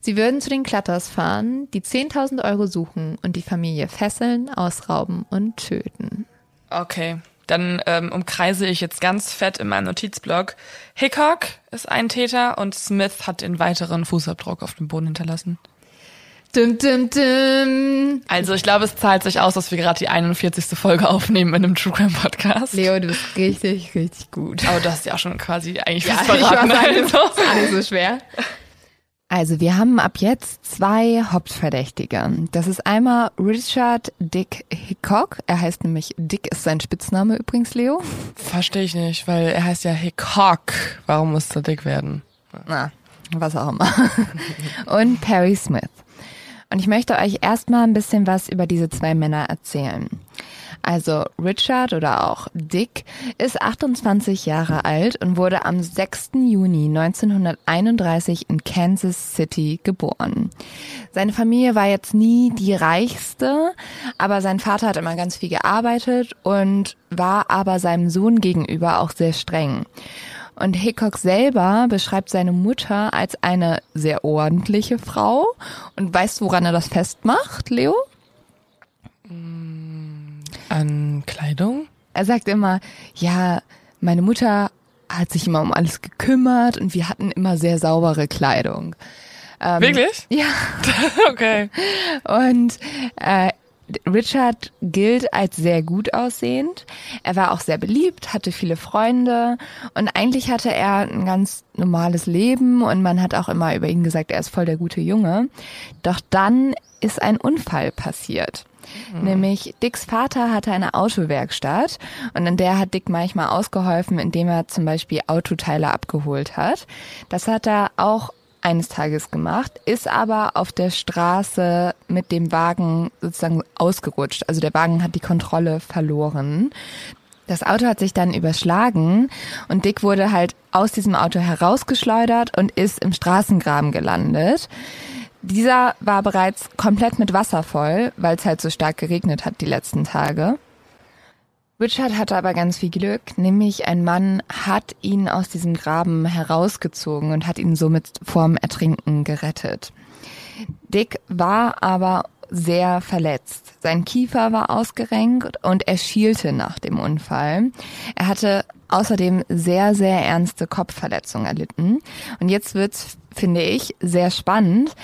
sie würden zu den Klatters fahren, die 10.000 Euro suchen und die Familie fesseln, ausrauben und töten. Okay, dann ähm, umkreise ich jetzt ganz fett in meinem Notizblock. Hickok ist ein Täter und Smith hat den weiteren Fußabdruck auf dem Boden hinterlassen. Dum, dum, dum. Also ich glaube, es zahlt sich aus, dass wir gerade die 41. Folge aufnehmen in einem True Crime Podcast. Leo, du bist richtig, richtig gut. Aber du hast ja auch schon quasi eigentlich ja, verraten. Ich also. gar nicht so schwer. Also wir haben ab jetzt zwei Hauptverdächtige. Das ist einmal Richard Dick Hickok. Er heißt nämlich Dick ist sein Spitzname übrigens, Leo. Verstehe ich nicht, weil er heißt ja Hickok. Warum muss er Dick werden? Na, was auch immer. Und Perry Smith. Und ich möchte euch erstmal ein bisschen was über diese zwei Männer erzählen. Also Richard oder auch Dick ist 28 Jahre alt und wurde am 6. Juni 1931 in Kansas City geboren. Seine Familie war jetzt nie die reichste, aber sein Vater hat immer ganz viel gearbeitet und war aber seinem Sohn gegenüber auch sehr streng. Und Hickok selber beschreibt seine Mutter als eine sehr ordentliche Frau. Und weißt du, woran er das festmacht, Leo? An Kleidung? Er sagt immer, ja, meine Mutter hat sich immer um alles gekümmert und wir hatten immer sehr saubere Kleidung. Ähm, Wirklich? Ja. <laughs> okay. Und äh, Richard gilt als sehr gut aussehend. Er war auch sehr beliebt, hatte viele Freunde und eigentlich hatte er ein ganz normales Leben und man hat auch immer über ihn gesagt, er ist voll der gute Junge. Doch dann ist ein Unfall passiert. Mhm. Nämlich Dicks Vater hatte eine Autowerkstatt und in der hat Dick manchmal ausgeholfen, indem er zum Beispiel Autoteile abgeholt hat. Das hat er auch eines Tages gemacht, ist aber auf der Straße mit dem Wagen sozusagen ausgerutscht. Also der Wagen hat die Kontrolle verloren. Das Auto hat sich dann überschlagen und Dick wurde halt aus diesem Auto herausgeschleudert und ist im Straßengraben gelandet. Dieser war bereits komplett mit Wasser voll, weil es halt so stark geregnet hat die letzten Tage. Richard hatte aber ganz viel Glück, nämlich ein Mann hat ihn aus diesem Graben herausgezogen und hat ihn somit vorm Ertrinken gerettet. Dick war aber sehr verletzt. Sein Kiefer war ausgerenkt und er schielte nach dem Unfall. Er hatte außerdem sehr, sehr ernste Kopfverletzungen erlitten. Und jetzt wird's, finde ich, sehr spannend,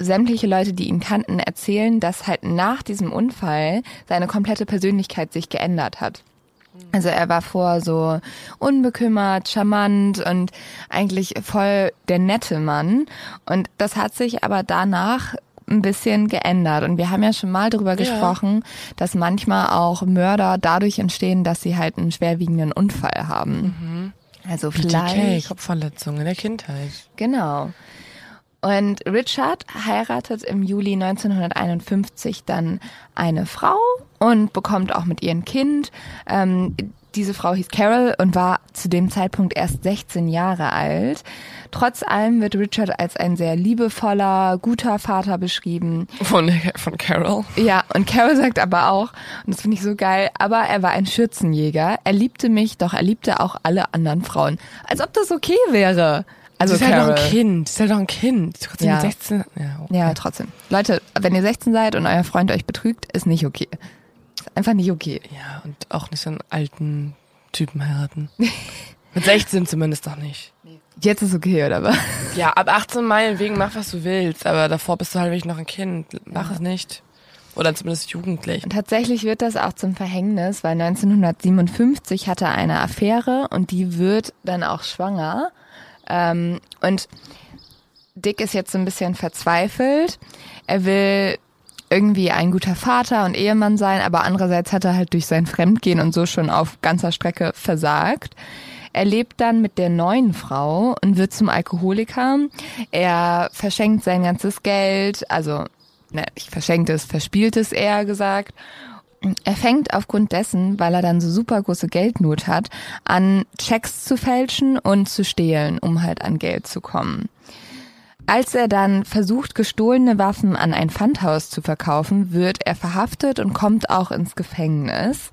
sämtliche Leute, die ihn kannten, erzählen, dass halt nach diesem Unfall seine komplette Persönlichkeit sich geändert hat. Also er war vor so unbekümmert, charmant und eigentlich voll der nette Mann. Und das hat sich aber danach ein bisschen geändert. Und wir haben ja schon mal darüber ja. gesprochen, dass manchmal auch Mörder dadurch entstehen, dass sie halt einen schwerwiegenden Unfall haben. Mhm. Also vielleicht. Okay, Kopfverletzung in der Kindheit. Genau. Und Richard heiratet im Juli 1951 dann eine Frau und bekommt auch mit ihr ein Kind. Ähm, diese Frau hieß Carol und war zu dem Zeitpunkt erst 16 Jahre alt. Trotz allem wird Richard als ein sehr liebevoller, guter Vater beschrieben. Von, von Carol? Ja, und Carol sagt aber auch, und das finde ich so geil, aber er war ein Schürzenjäger. Er liebte mich, doch er liebte auch alle anderen Frauen. Als ob das okay wäre. Also ist halt doch ein Kind, ist halt doch ein Kind. Trotzdem ja. 16. Ja, okay. ja, trotzdem. Leute, wenn ihr 16 seid und euer Freund euch betrügt, ist nicht okay. Ist einfach nicht okay. Ja, und auch nicht so einen alten Typen heiraten. <laughs> Mit 16 zumindest doch nicht. Jetzt ist okay, oder was? Ja, ab 18 meinetwegen mach, was du willst, aber davor bist du halt wirklich noch ein Kind. Mach ja. es nicht. Oder zumindest jugendlich. Und tatsächlich wird das auch zum Verhängnis, weil 1957 hatte er eine Affäre und die wird dann auch schwanger. Ähm, und Dick ist jetzt so ein bisschen verzweifelt. Er will irgendwie ein guter Vater und Ehemann sein, aber andererseits hat er halt durch sein Fremdgehen und so schon auf ganzer Strecke versagt. Er lebt dann mit der neuen Frau und wird zum Alkoholiker. Er verschenkt sein ganzes Geld, also ne, ich verschenkt es, verspielt es eher gesagt er fängt aufgrund dessen, weil er dann so super große Geldnot hat, an Checks zu fälschen und zu stehlen, um halt an Geld zu kommen. Als er dann versucht, gestohlene Waffen an ein Pfandhaus zu verkaufen, wird er verhaftet und kommt auch ins Gefängnis.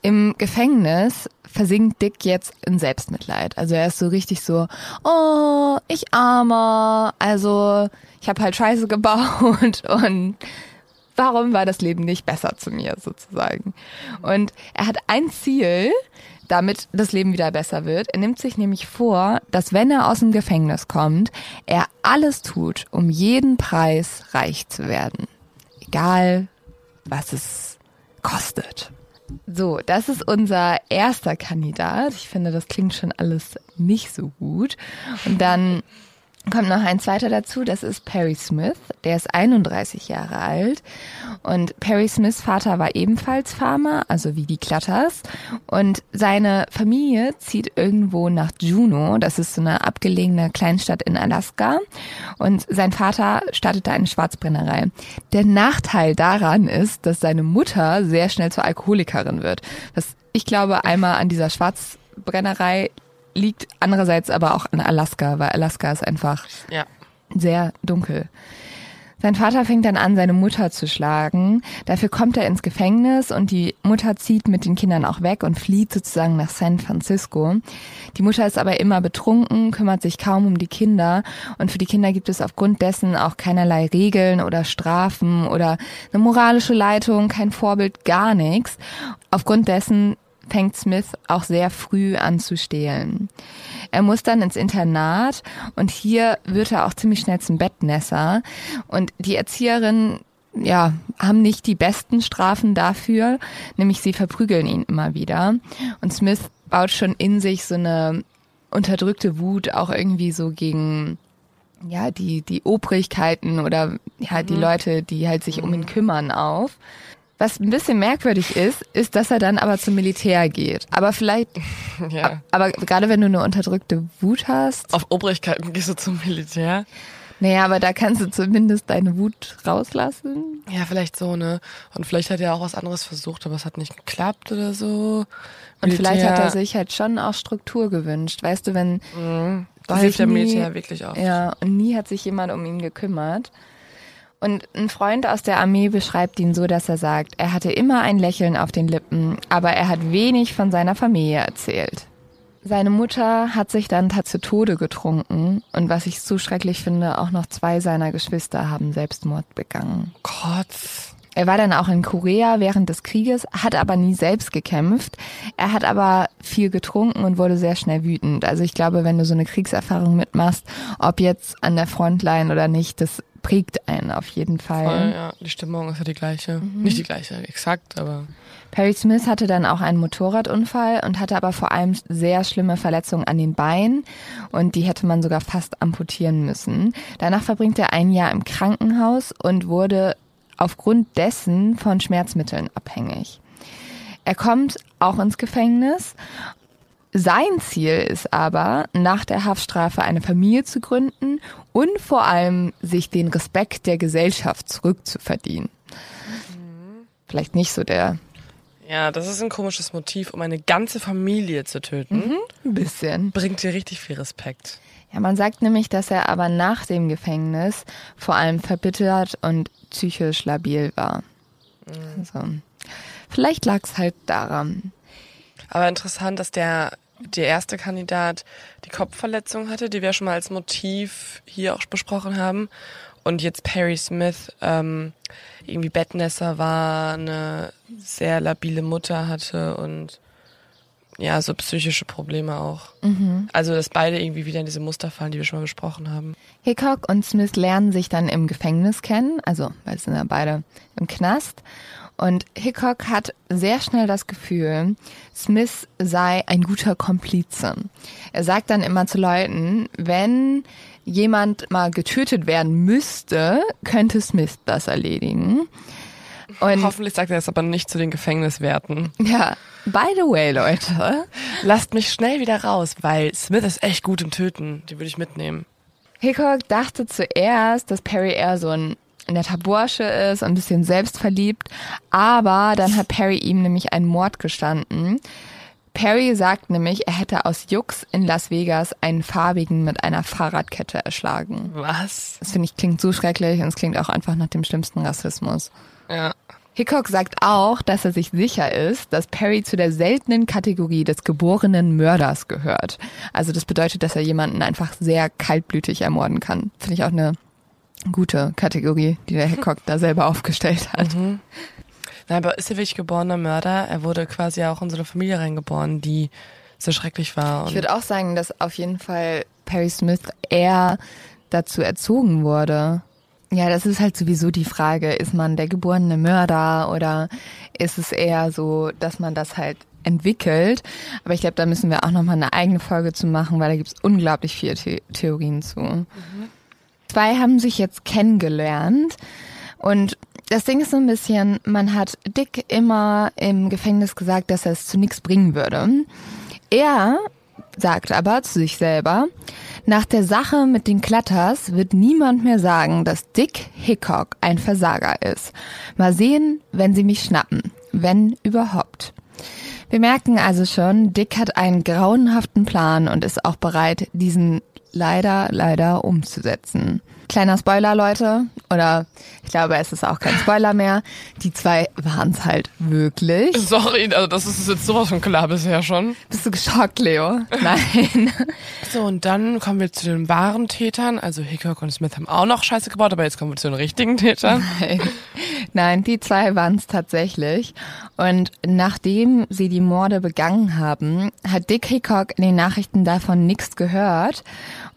Im Gefängnis versinkt Dick jetzt in Selbstmitleid. Also er ist so richtig so, oh, ich armer, also ich habe halt Scheiße <laughs> gebaut und warum war das Leben nicht besser zu mir sozusagen? Und er hat ein Ziel, damit das Leben wieder besser wird. Er nimmt sich nämlich vor, dass wenn er aus dem Gefängnis kommt, er alles tut, um jeden Preis reich zu werden. Egal, was es kostet. So, das ist unser erster Kandidat. Ich finde, das klingt schon alles nicht so gut. Und dann kommt noch ein zweiter dazu, das ist Perry Smith, der ist 31 Jahre alt. Und Perry Smiths Vater war ebenfalls Farmer, also wie die Klatters und seine Familie zieht irgendwo nach Juneau, das ist so eine abgelegene Kleinstadt in Alaska. Und sein Vater startete eine Schwarzbrennerei. Der Nachteil daran ist, dass seine Mutter sehr schnell zur Alkoholikerin wird. Das ich glaube einmal an dieser Schwarzbrennerei liegt andererseits aber auch in Alaska, weil Alaska ist einfach ja. sehr dunkel. Sein Vater fängt dann an, seine Mutter zu schlagen. Dafür kommt er ins Gefängnis und die Mutter zieht mit den Kindern auch weg und flieht sozusagen nach San Francisco. Die Mutter ist aber immer betrunken, kümmert sich kaum um die Kinder und für die Kinder gibt es aufgrund dessen auch keinerlei Regeln oder Strafen oder eine moralische Leitung, kein Vorbild, gar nichts. Aufgrund dessen fängt Smith auch sehr früh an zu stehlen. Er muss dann ins Internat und hier wird er auch ziemlich schnell zum Bettnässer und die Erzieherin ja, haben nicht die besten Strafen dafür, nämlich sie verprügeln ihn immer wieder. Und Smith baut schon in sich so eine unterdrückte Wut auch irgendwie so gegen ja, die, die Obrigkeiten oder ja, die mhm. Leute, die halt sich um ihn kümmern auf. Was ein bisschen merkwürdig ist, ist, dass er dann aber zum Militär geht. Aber vielleicht, <laughs> Ja. aber gerade wenn du eine unterdrückte Wut hast, Auf Obrigkeiten gehst du zum Militär. naja, aber da kannst du zumindest deine Wut rauslassen. Ja, vielleicht so, ne? Und vielleicht hat er auch was anderes versucht, aber es hat nicht geklappt oder so. Und vielleicht hat er sich halt schon auch Struktur gewünscht. Weißt du, wenn Da sich hilft der nie- Militär wirklich auch. Ja, und nie hat sich jemand um ihn gekümmert. Und ein Freund aus der Armee beschreibt ihn so, dass er sagt, er hatte immer ein Lächeln auf den Lippen, aber er hat wenig von seiner Familie erzählt. Seine Mutter hat sich dann zu Tode getrunken und was ich so schrecklich finde, auch noch zwei seiner Geschwister haben Selbstmord begangen. Gott. Er war dann auch in Korea während des Krieges, hat aber nie selbst gekämpft. Er hat aber viel getrunken und wurde sehr schnell wütend. Also ich glaube, wenn du so eine Kriegserfahrung mitmachst, ob jetzt an der Frontline oder nicht, das prägt einen auf jeden Fall. Voll, ja. Die Stimmung ist ja die gleiche. Nicht die gleiche, exakt, aber. Perry Smith hatte dann auch einen Motorradunfall und hatte aber vor allem sehr schlimme Verletzungen an den Beinen und die hätte man sogar fast amputieren müssen. Danach verbringt er ein Jahr im Krankenhaus und wurde aufgrund dessen von Schmerzmitteln abhängig. Er kommt auch ins Gefängnis. Sein Ziel ist aber, nach der Haftstrafe eine Familie zu gründen und vor allem sich den Respekt der Gesellschaft zurückzuverdienen. Vielleicht nicht so der Ja, das ist ein komisches Motiv, um eine ganze Familie zu töten. ein bisschen. Bringt dir richtig viel Respekt. Ja, man sagt nämlich, dass er aber nach dem Gefängnis vor allem verbittert und psychisch labil war. Also, vielleicht lag es halt daran. Aber interessant, dass der, der erste Kandidat die Kopfverletzung hatte, die wir schon mal als Motiv hier auch besprochen haben. Und jetzt Perry Smith ähm, irgendwie Bettnässer war, eine sehr labile Mutter hatte und ja, so psychische Probleme auch. Also, dass beide irgendwie wieder in diese Muster fallen, die wir schon mal besprochen haben. Hickok und Smith lernen sich dann im Gefängnis kennen, also weil sie sind ja beide im Knast. Und Hickok hat sehr schnell das Gefühl, Smith sei ein guter Komplize. Er sagt dann immer zu Leuten, wenn jemand mal getötet werden müsste, könnte Smith das erledigen. Und Hoffentlich sagt er das aber nicht zu den Gefängniswerten. ja, by the way, Leute, Lasst mich schnell wieder raus, weil Smith ist echt gut im Töten. Die würde ich mitnehmen. Hickok dachte zuerst, dass Perry eher so ein netter Bursche ist, ein bisschen selbstverliebt, aber dann hat Perry ihm nämlich einen Mord gestanden. Perry sagt nämlich, er hätte aus Jux in Las Vegas einen farbigen mit einer Fahrradkette erschlagen. Was? Das finde ich klingt so schrecklich und es klingt auch einfach nach dem schlimmsten Rassismus. Ja. Hickok sagt auch, dass er sich sicher ist, dass Perry zu der seltenen Kategorie des geborenen Mörders gehört. Also das bedeutet, dass er jemanden einfach sehr kaltblütig ermorden kann. Finde ich auch eine gute Kategorie, die der Hickok da selber aufgestellt hat. Na, aber ist er wirklich geborener Mörder? Er wurde quasi auch in so eine Familie reingeboren, die so schrecklich war. Ich würde auch sagen, dass auf jeden Fall Perry Smith eher dazu erzogen wurde. Ja, das ist halt sowieso die Frage, ist man der geborene Mörder oder ist es eher so, dass man das halt entwickelt? Aber ich glaube, da müssen wir auch nochmal eine eigene Folge zu machen, weil da gibt es unglaublich viele The Theorien zu. Zwei haben sich jetzt kennengelernt und das Ding ist so ein bisschen, man hat Dick immer im Gefängnis gesagt, dass er es zu nichts bringen würde. Er sagt aber zu sich selber, nach der Sache mit den Klatters wird niemand mehr sagen, dass Dick Hickok ein Versager ist. Mal sehen, wenn sie mich schnappen. Wenn überhaupt. Wir merken also schon, Dick hat einen grauenhaften Plan und ist auch bereit, diesen leider, leider umzusetzen. Kleiner Spoiler, Leute. Oder ich glaube, es ist auch kein Spoiler mehr. Die zwei waren es halt wirklich. Sorry, also das ist jetzt sowas von klar bisher schon. Bist du geschockt, Leo? Nein. <laughs> So, und dann kommen wir zu den wahren Tätern. Also Hickok und Smith haben auch noch Scheiße gebaut, aber jetzt kommen wir zu den richtigen Tätern. Nein. Nein, die zwei waren es tatsächlich. Und nachdem sie die Morde begangen haben, hat Dick Hickok in den Nachrichten davon nichts gehört.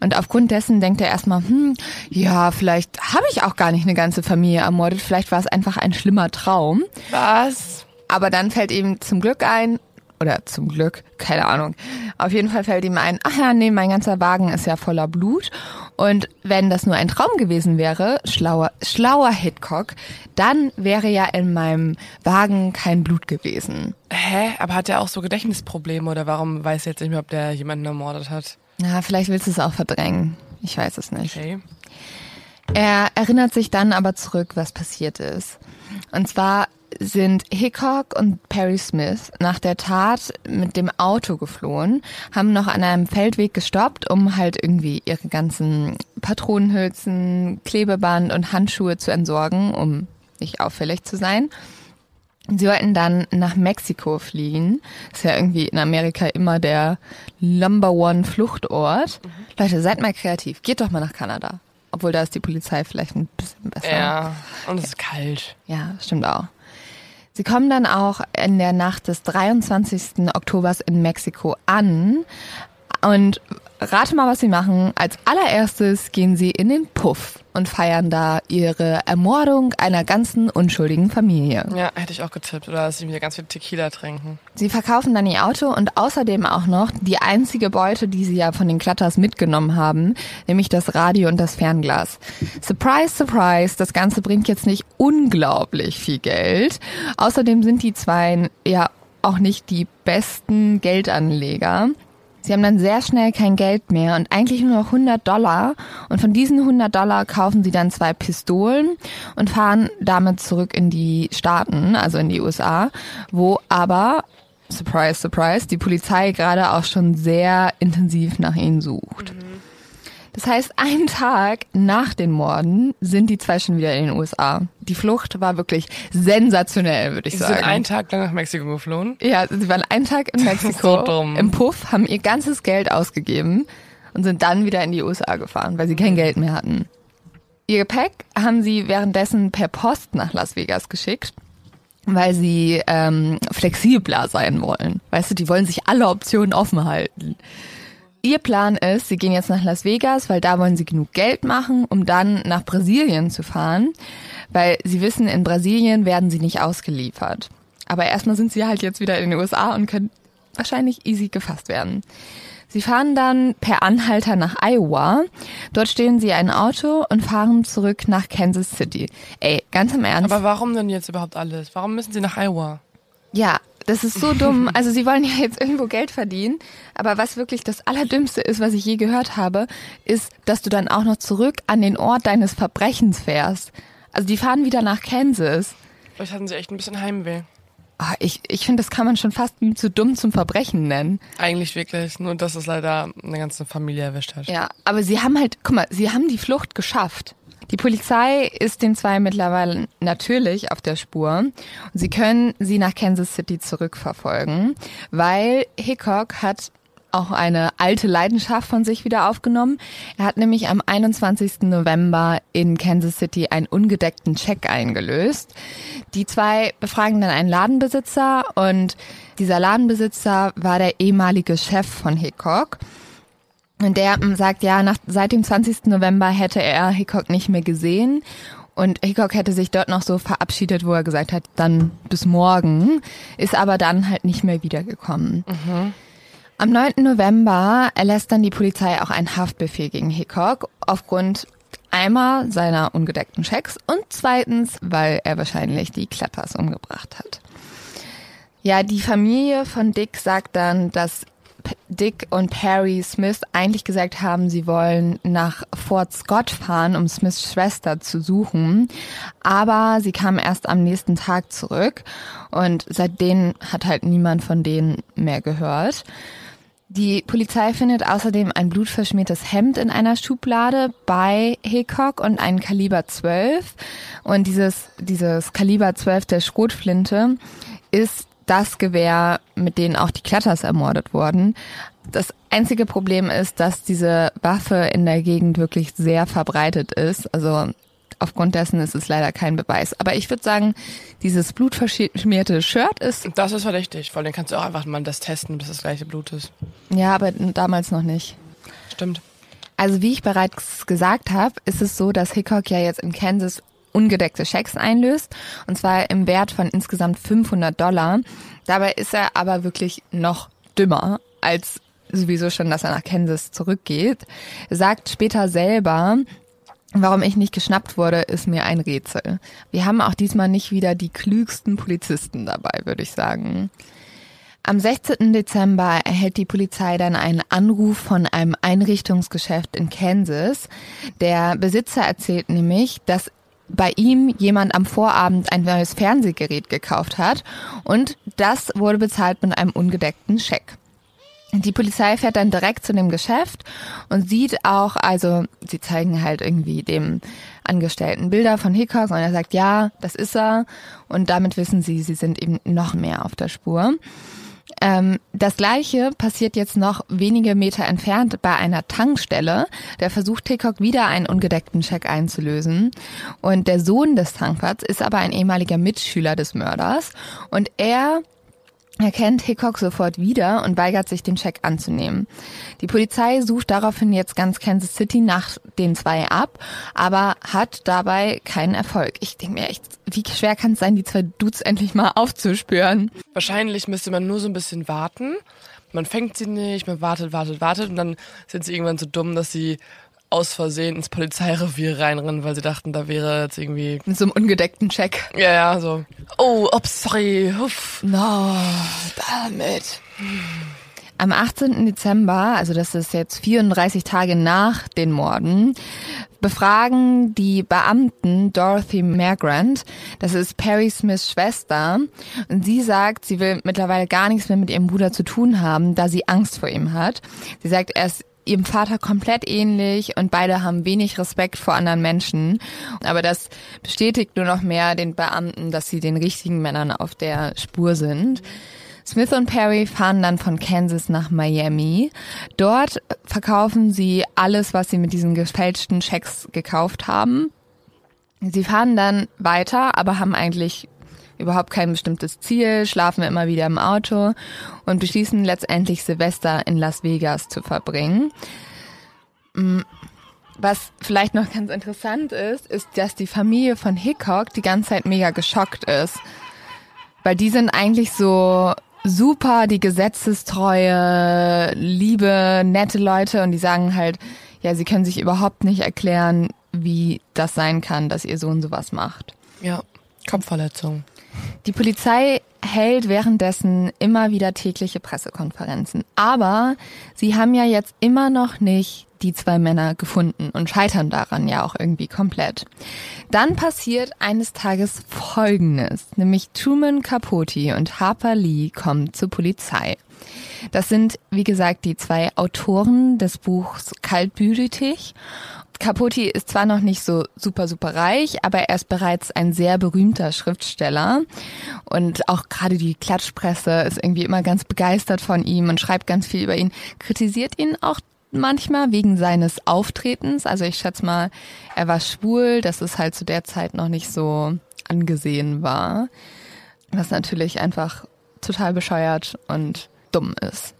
Und aufgrund dessen denkt er erstmal, hm, ja, vielleicht habe ich auch gar nicht eine ganze Familie ermordet. Vielleicht war es einfach ein schlimmer Traum. Was? Aber dann fällt ihm zum Glück ein, oder zum Glück, keine Ahnung. Auf jeden Fall fällt ihm ein, ach ja, nee, mein ganzer Wagen ist ja voller Blut. Und wenn das nur ein Traum gewesen wäre, schlauer, schlauer Hitchcock, dann wäre ja in meinem Wagen kein Blut gewesen. Hä? Aber hat er auch so Gedächtnisprobleme oder warum weiß er jetzt nicht mehr, ob der jemanden ermordet hat? Na, vielleicht willst du es auch verdrängen. Ich weiß es nicht. Okay. Er erinnert sich dann aber zurück, was passiert ist. Und zwar sind Hickok und Perry Smith nach der Tat mit dem Auto geflohen, haben noch an einem Feldweg gestoppt, um halt irgendwie ihre ganzen Patronenhülsen, Klebeband und Handschuhe zu entsorgen, um nicht auffällig zu sein. Sie wollten dann nach Mexiko fliegen. ist ja irgendwie in Amerika immer der Number One Fluchtort. Mhm. Leute, seid mal kreativ. Geht doch mal nach Kanada. Obwohl da ist die Polizei vielleicht ein bisschen besser. Ja, und es ist kalt. Ja, stimmt auch. Sie kommen dann auch in der Nacht des 23. Oktobers in Mexiko an und rate mal, was sie machen. Als allererstes gehen sie in den Puff und feiern da ihre Ermordung einer ganzen unschuldigen Familie. Ja, hätte ich auch getippt. Oder dass sie wieder ganz viel Tequila trinken. Sie verkaufen dann ihr Auto und außerdem auch noch die einzige Beute, die sie ja von den Klatters mitgenommen haben, nämlich das Radio und das Fernglas. Surprise, surprise, das Ganze bringt jetzt nicht unglaublich viel Geld. Außerdem sind die zwei ja auch nicht die besten Geldanleger. Sie haben dann sehr schnell kein Geld mehr und eigentlich nur noch 100 Dollar. Und von diesen 100 Dollar kaufen sie dann zwei Pistolen und fahren damit zurück in die Staaten, also in die USA, wo aber, surprise, surprise, die Polizei gerade auch schon sehr intensiv nach ihnen sucht. Mhm. Das heißt, einen Tag nach den Morden sind die zwei schon wieder in den USA. Die Flucht war wirklich sensationell, würde ich sie sagen. Sie sind einen Tag lang nach Mexiko geflohen? Ja, sie waren einen Tag in Mexiko so im Puff, haben ihr ganzes Geld ausgegeben und sind dann wieder in die USA gefahren, weil sie kein Geld mehr hatten. Ihr Gepäck haben sie währenddessen per Post nach Las Vegas geschickt weil sie ähm, flexibler sein wollen. Weißt du, die wollen sich alle Optionen offen halten. Ihr Plan ist, sie gehen jetzt nach Las Vegas, weil da wollen sie genug Geld machen, um dann nach Brasilien zu fahren, weil sie wissen, in Brasilien werden sie nicht ausgeliefert. Aber erstmal sind sie halt jetzt wieder in den USA und können wahrscheinlich easy gefasst werden. Sie fahren dann per Anhalter nach Iowa. Dort stehen sie ein Auto und fahren zurück nach Kansas City. Ey, ganz im Ernst. Aber warum denn jetzt überhaupt alles? Warum müssen sie nach Iowa? Ja, das ist so dumm. <laughs> Also sie wollen ja jetzt irgendwo Geld verdienen, aber was wirklich das Allerdümmste ist, was ich je gehört habe, ist, dass du dann auch noch zurück an den Ort deines Verbrechens fährst. Also die fahren wieder nach Kansas. Vielleicht hatten sie echt ein bisschen Heimweh. Oh, ich ich finde, das kann man schon fast zu dumm zum Verbrechen nennen. Eigentlich wirklich, nur dass es leider eine ganze Familie erwischt hat. Ja, aber sie haben halt, guck mal, sie haben die Flucht geschafft. Die Polizei ist den zwei mittlerweile natürlich auf der Spur sie können sie nach Kansas City zurückverfolgen, weil Hickok hat auch eine alte Leidenschaft von sich wieder aufgenommen. Er hat nämlich am 21. November in Kansas City einen ungedeckten Check eingelöst. Die zwei befragen dann einen Ladenbesitzer und dieser Ladenbesitzer war der ehemalige Chef von Hickok. Und der ähm, sagt, ja, nach, seit dem 20. November hätte er Hickok nicht mehr gesehen. Und Hickok hätte sich dort noch so verabschiedet, wo er gesagt hat, dann bis morgen, ist aber dann halt nicht mehr wiedergekommen. Mhm. Am 9. November erlässt dann die Polizei auch einen Haftbefehl gegen Hickok aufgrund einmal seiner ungedeckten Checks und zweitens, weil er wahrscheinlich die Klappers umgebracht hat. Ja, die Familie von Dick sagt dann, dass Dick und Perry Smith eigentlich gesagt haben, sie wollen nach Fort Scott fahren, um Smiths Schwester zu suchen. Aber sie kamen erst am nächsten Tag zurück und seitdem hat halt niemand von denen mehr gehört. Die Polizei findet außerdem ein blutverschmiertes Hemd in einer Schublade bei Hickok und ein Kaliber 12. Und dieses, dieses Kaliber 12 der Schrotflinte ist das Gewehr, mit denen auch die Klatters ermordet wurden. Das einzige Problem ist, dass diese Waffe in der Gegend wirklich sehr verbreitet ist. Also aufgrund dessen ist es leider kein Beweis. Aber ich würde sagen, dieses blutverschmierte Shirt ist. Das ist verdächtig. Vor allem kannst du auch einfach mal das testen, bis das gleiche Blut ist. Ja, aber damals noch nicht. Stimmt. Also wie ich bereits gesagt habe, ist es so, dass Hickok ja jetzt in Kansas ungedeckte Schecks einlöst, und zwar im Wert von insgesamt 500 Dollar. Dabei ist er aber wirklich noch dümmer als sowieso schon, dass er nach Kansas zurückgeht. Sagt später selber, Warum ich nicht geschnappt wurde, ist mir ein Rätsel. Wir haben auch diesmal nicht wieder die klügsten Polizisten dabei, würde ich sagen. Am 16. Dezember erhält die Polizei dann einen Anruf von einem Einrichtungsgeschäft in Kansas. Der Besitzer erzählt nämlich, dass bei ihm jemand am Vorabend ein neues Fernsehgerät gekauft hat und das wurde bezahlt mit einem ungedeckten Scheck. Die Polizei fährt dann direkt zu dem Geschäft und sieht auch, also sie zeigen halt irgendwie dem Angestellten Bilder von Hickok und er sagt, ja, das ist er und damit wissen sie, sie sind eben noch mehr auf der Spur. Ähm, das gleiche passiert jetzt noch wenige Meter entfernt bei einer Tankstelle. Der versucht Hickok wieder einen ungedeckten Scheck einzulösen. Und der Sohn des Tankwarts ist aber ein ehemaliger Mitschüler des Mörders. Und er erkennt Hickok sofort wieder und weigert sich, den Scheck anzunehmen. Die Polizei sucht daraufhin jetzt ganz Kansas City nach den zwei ab, aber hat dabei keinen Erfolg. Ich denke mir echt, wie schwer kann es sein, die zwei Dudes endlich mal aufzuspüren? Wahrscheinlich müsste man nur so ein bisschen warten. Man fängt sie nicht, man wartet, wartet, wartet und dann sind sie irgendwann so dumm, dass sie aus Versehen ins Polizeirevier reinrennen, weil sie dachten, da wäre jetzt irgendwie... Mit so einem ungedeckten Check. Ja, ja, so. Oh, ups, sorry. Uff. No, damit. Am 18. Dezember, also das ist jetzt 34 Tage nach den Morden, befragen die Beamten Dorothy Mergrant, das ist Perry Smiths Schwester, und sie sagt, sie will mittlerweile gar nichts mehr mit ihrem Bruder zu tun haben, da sie Angst vor ihm hat. Sie sagt, er ist ihrem Vater komplett ähnlich und beide haben wenig Respekt vor anderen Menschen. Aber das bestätigt nur noch mehr den Beamten, dass sie den richtigen Männern auf der Spur sind. Smith und Perry fahren dann von Kansas nach Miami. Dort verkaufen sie alles, was sie mit diesen gefälschten Schecks gekauft haben. Sie fahren dann weiter, aber haben eigentlich überhaupt kein bestimmtes Ziel, schlafen immer wieder im Auto und beschließen letztendlich Silvester in Las Vegas zu verbringen. Mm, was vielleicht noch ganz interessant ist, ist, dass die Familie von Hickok die ganze Zeit mega geschockt ist. Weil die sind eigentlich so super, die gesetzestreue, liebe, nette Leute und die sagen halt, ja, sie können sich überhaupt nicht erklären, wie das sein kann, dass ihr Sohn sowas macht. Ja, Kopfverletzung. Die Polizei hält währenddessen immer wieder tägliche Pressekonferenzen. Aber sie haben ja jetzt immer noch nicht die zwei Männer gefunden und scheitern daran ja auch irgendwie komplett. Dann passiert eines Tages Folgendes, nämlich Truman Capote und Harper Lee kommen zur Polizei. Das sind, wie gesagt, die zwei Autoren des Buchs Kaltblütig Capote ist zwar noch nicht so super, super reich, aber er ist bereits ein sehr berühmter Schriftsteller. Und auch gerade die Klatschpresse ist irgendwie immer ganz begeistert von ihm und schreibt ganz viel über ihn, kritisiert ihn auch manchmal wegen seines Auftretens. Also ich schätze mal, er war schwul, dass es halt zu der Zeit noch nicht so angesehen war. Was natürlich einfach total bescheuert und dumm ist.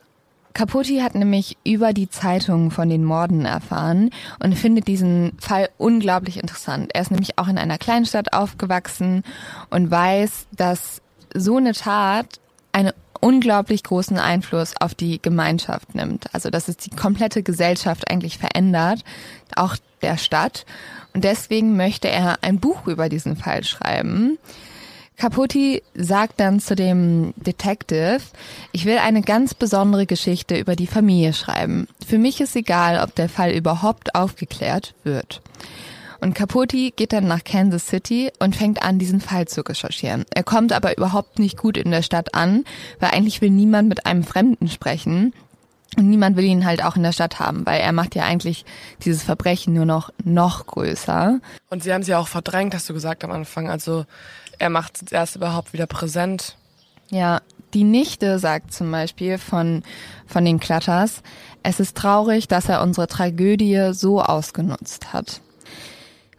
Capote hat nämlich über die Zeitung von den Morden erfahren und findet diesen Fall unglaublich interessant. Er ist nämlich auch in einer Kleinstadt aufgewachsen und weiß, dass so eine Tat einen unglaublich großen Einfluss auf die Gemeinschaft nimmt. Also dass es die komplette Gesellschaft eigentlich verändert, auch der Stadt. Und deswegen möchte er ein Buch über diesen Fall schreiben. Capote sagt dann zu dem Detective, ich will eine ganz besondere Geschichte über die Familie schreiben. Für mich ist egal, ob der Fall überhaupt aufgeklärt wird. Und Capote geht dann nach Kansas City und fängt an, diesen Fall zu recherchieren. Er kommt aber überhaupt nicht gut in der Stadt an, weil eigentlich will niemand mit einem Fremden sprechen. Und niemand will ihn halt auch in der Stadt haben, weil er macht ja eigentlich dieses Verbrechen nur noch noch größer. Und sie haben sie auch verdrängt, hast du gesagt am Anfang. Also er macht es erst überhaupt wieder präsent. Ja, die Nichte sagt zum Beispiel von, von den Klatters, es ist traurig, dass er unsere Tragödie so ausgenutzt hat.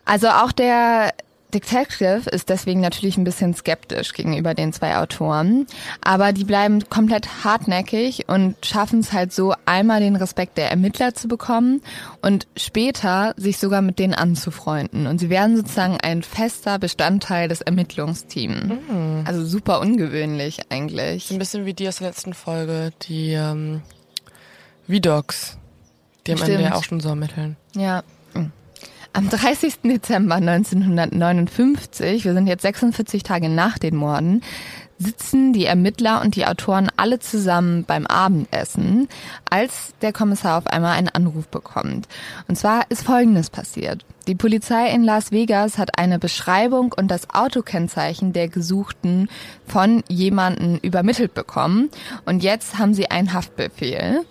Also auch der Detective ist deswegen natürlich ein bisschen skeptisch gegenüber den zwei Autoren, aber die bleiben komplett hartnäckig und schaffen es halt so, einmal den Respekt der Ermittler zu bekommen und später sich sogar mit denen anzufreunden. Und sie werden sozusagen ein fester Bestandteil des Ermittlungsteams. Mhm. Also super ungewöhnlich eigentlich. Ein bisschen wie die aus der letzten Folge, die ähm, V-Dogs, die am Ende ja auch schon so ermitteln. Ja, am 30. Dezember 1959, wir sind jetzt 46 Tage nach den Morden, sitzen die Ermittler und die Autoren alle zusammen beim Abendessen, als der Kommissar auf einmal einen Anruf bekommt. Und zwar ist Folgendes passiert. Die Polizei in Las Vegas hat eine Beschreibung und das Autokennzeichen der Gesuchten von jemanden übermittelt bekommen und jetzt haben sie einen Haftbefehl.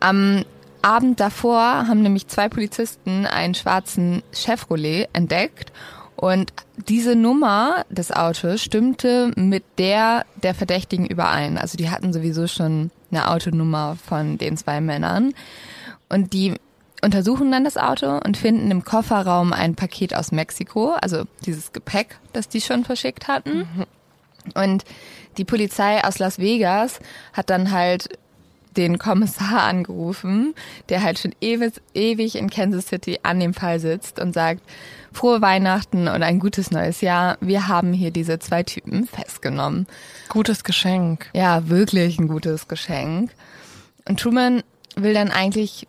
Am Abend davor haben nämlich zwei Polizisten einen schwarzen Chevrolet entdeckt und diese Nummer des Autos stimmte mit der der Verdächtigen überein. Also die hatten sowieso schon eine Autonummer von den zwei Männern und die untersuchen dann das Auto und finden im Kofferraum ein Paket aus Mexiko, also dieses Gepäck, das die schon verschickt hatten. Mhm. Und die Polizei aus Las Vegas hat dann halt den Kommissar angerufen, der halt schon ewig, ewig in Kansas City an dem Fall sitzt und sagt, frohe Weihnachten und ein gutes neues Jahr. Wir haben hier diese zwei Typen festgenommen. Gutes Geschenk. Ja, wirklich ein gutes Geschenk. Und Truman will dann eigentlich,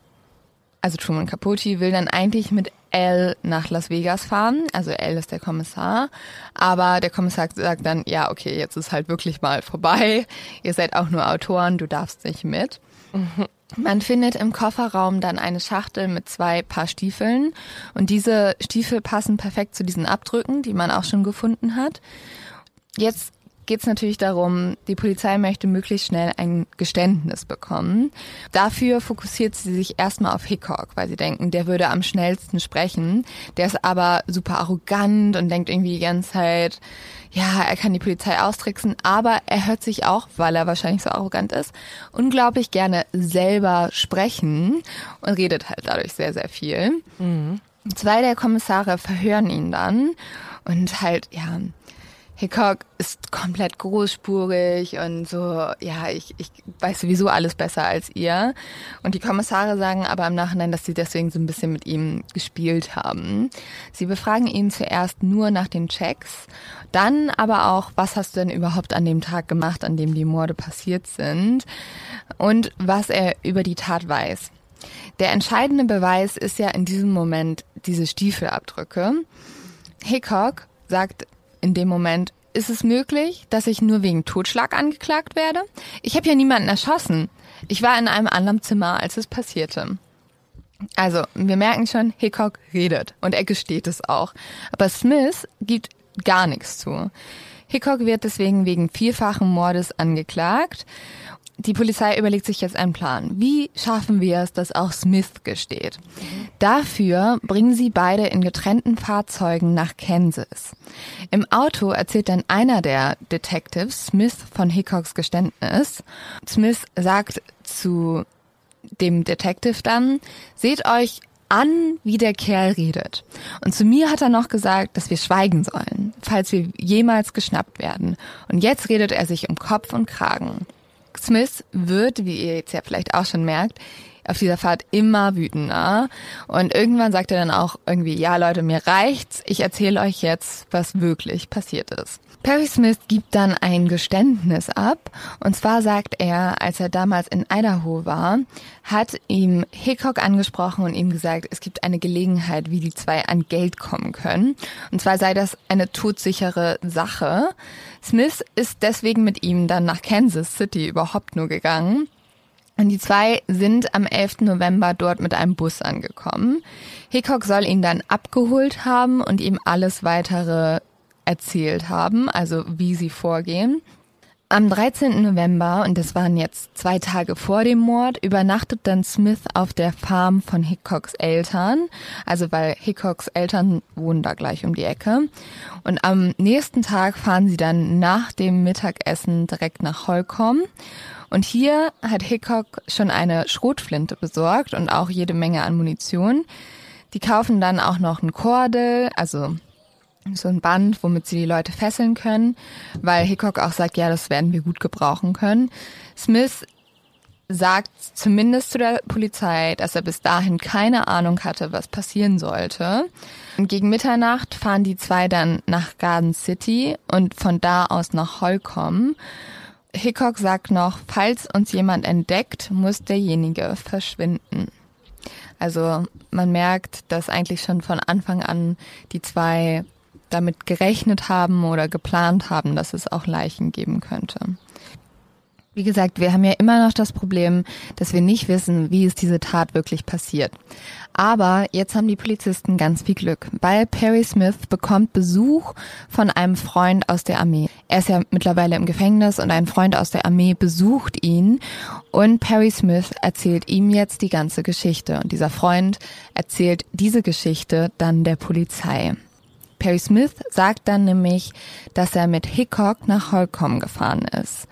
also Truman Capote will dann eigentlich mit L nach Las Vegas fahren. Also L ist der Kommissar. Aber der Kommissar sagt dann, ja, okay, jetzt ist halt wirklich mal vorbei. Ihr seid auch nur Autoren, du darfst nicht mit. Mhm. Man findet im Kofferraum dann eine Schachtel mit zwei Paar Stiefeln. Und diese Stiefel passen perfekt zu diesen Abdrücken, die man auch schon gefunden hat. Jetzt geht es natürlich darum, die Polizei möchte möglichst schnell ein Geständnis bekommen. Dafür fokussiert sie sich erstmal auf Hickok, weil sie denken, der würde am schnellsten sprechen. Der ist aber super arrogant und denkt irgendwie die ganze Zeit, ja, er kann die Polizei austricksen, aber er hört sich auch, weil er wahrscheinlich so arrogant ist, unglaublich gerne selber sprechen und redet halt dadurch sehr, sehr viel. Mhm. Zwei der Kommissare verhören ihn dann und halt, ja, Hickok ist komplett großspurig und so, ja, ich, ich weiß sowieso alles besser als ihr. Und die Kommissare sagen aber im Nachhinein, dass sie deswegen so ein bisschen mit ihm gespielt haben. Sie befragen ihn zuerst nur nach den Checks, dann aber auch, was hast du denn überhaupt an dem Tag gemacht, an dem die Morde passiert sind und was er über die Tat weiß. Der entscheidende Beweis ist ja in diesem Moment diese Stiefelabdrücke. Hickok sagt in dem Moment, ist es möglich, dass ich nur wegen Totschlag angeklagt werde? Ich habe ja niemanden erschossen. Ich war in einem anderen Zimmer, als es passierte. Also, wir merken schon, Hickok redet und er gesteht es auch. Aber Smith gibt gar nichts zu. Hickok wird deswegen wegen vierfachen Mordes angeklagt die Polizei überlegt sich jetzt einen Plan. Wie schaffen wir es, dass auch Smith gesteht? Dafür bringen sie beide in getrennten Fahrzeugen nach Kansas. Im Auto erzählt dann einer der Detectives Smith von Hickoks Geständnis. Smith sagt zu dem Detective dann, seht euch an, wie der Kerl redet. Und zu mir hat er noch gesagt, dass wir schweigen sollen, falls wir jemals geschnappt werden. Und jetzt redet er sich um Kopf und Kragen. Smith wird, wie ihr jetzt ja vielleicht auch schon merkt, auf dieser Fahrt immer wütender. Und irgendwann sagt er dann auch irgendwie, ja Leute, mir reicht's, ich erzähle euch jetzt, was wirklich passiert ist. Perry Smith gibt dann ein Geständnis ab. Und zwar sagt er, als er damals in Idaho war, hat ihm Hickok angesprochen und ihm gesagt, es gibt eine Gelegenheit, wie die zwei an Geld kommen können. Und zwar sei das eine todsichere Sache. Smith ist deswegen mit ihm dann nach Kansas City überhaupt nur gegangen. Und die zwei sind am 11. November dort mit einem Bus angekommen. Hickok soll ihn dann abgeholt haben und ihm alles weitere erzählt haben, also wie sie vorgehen. Am 13. November, und das waren jetzt zwei Tage vor dem Mord, übernachtet dann Smith auf der Farm von Hickoks Eltern, also weil Hickoks Eltern wohnen da gleich um die Ecke. Und am nächsten Tag fahren sie dann nach dem Mittagessen direkt nach Holcomb. Und hier hat Hickok schon eine Schrotflinte besorgt und auch jede Menge an Munition. Die kaufen dann auch noch ein Kordel, also so ein Band, womit sie die Leute fesseln können, weil Hickok auch sagt, ja, das werden wir gut gebrauchen können. Smith sagt zumindest zu der Polizei, dass er bis dahin keine Ahnung hatte, was passieren sollte. Und gegen Mitternacht fahren die zwei dann nach Garden City und von da aus nach Holcomb. Hickok sagt noch, falls uns jemand entdeckt, muss derjenige verschwinden. Also man merkt, dass eigentlich schon von Anfang an die zwei damit gerechnet haben oder geplant haben, dass es auch Leichen geben könnte. Wie gesagt, wir haben ja immer noch das Problem, dass wir nicht wissen, wie ist diese Tat wirklich passiert. Aber jetzt haben die Polizisten ganz viel Glück, weil Perry Smith bekommt Besuch von einem Freund aus der Armee. Er ist ja mittlerweile im Gefängnis und ein Freund aus der Armee besucht ihn und Perry Smith erzählt ihm jetzt die ganze Geschichte und dieser Freund erzählt diese Geschichte dann der Polizei. Perry Smith sagt dann nämlich, dass er mit Hickok nach Holcomb gefahren ist.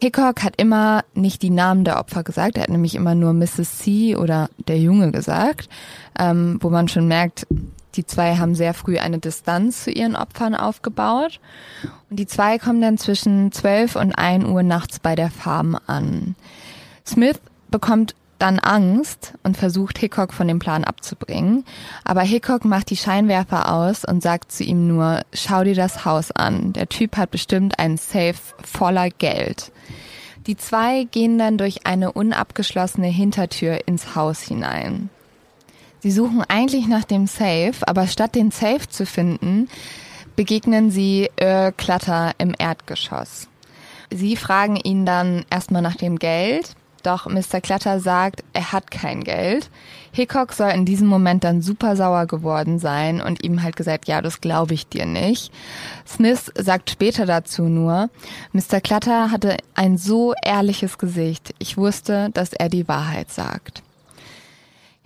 Hickok hat immer nicht die Namen der Opfer gesagt, er hat nämlich immer nur Mrs. C oder der Junge gesagt, ähm, wo man schon merkt, die zwei haben sehr früh eine Distanz zu ihren Opfern aufgebaut. Und die zwei kommen dann zwischen 12 und 1 Uhr nachts bei der Farm an. Smith bekommt dann Angst und versucht Hickok von dem Plan abzubringen. Aber Hickok macht die Scheinwerfer aus und sagt zu ihm nur, schau dir das Haus an. Der Typ hat bestimmt einen Safe voller Geld. Die zwei gehen dann durch eine unabgeschlossene Hintertür ins Haus hinein. Sie suchen eigentlich nach dem Safe, aber statt den Safe zu finden, begegnen sie Earl Clutter im Erdgeschoss. Sie fragen ihn dann erstmal nach dem Geld, doch Mr. Clutter sagt, er hat kein Geld. Hickok soll in diesem Moment dann super sauer geworden sein und ihm halt gesagt, ja, das glaube ich dir nicht. Smith sagt später dazu nur, Mr. Clutter hatte ein so ehrliches Gesicht. Ich wusste, dass er die Wahrheit sagt.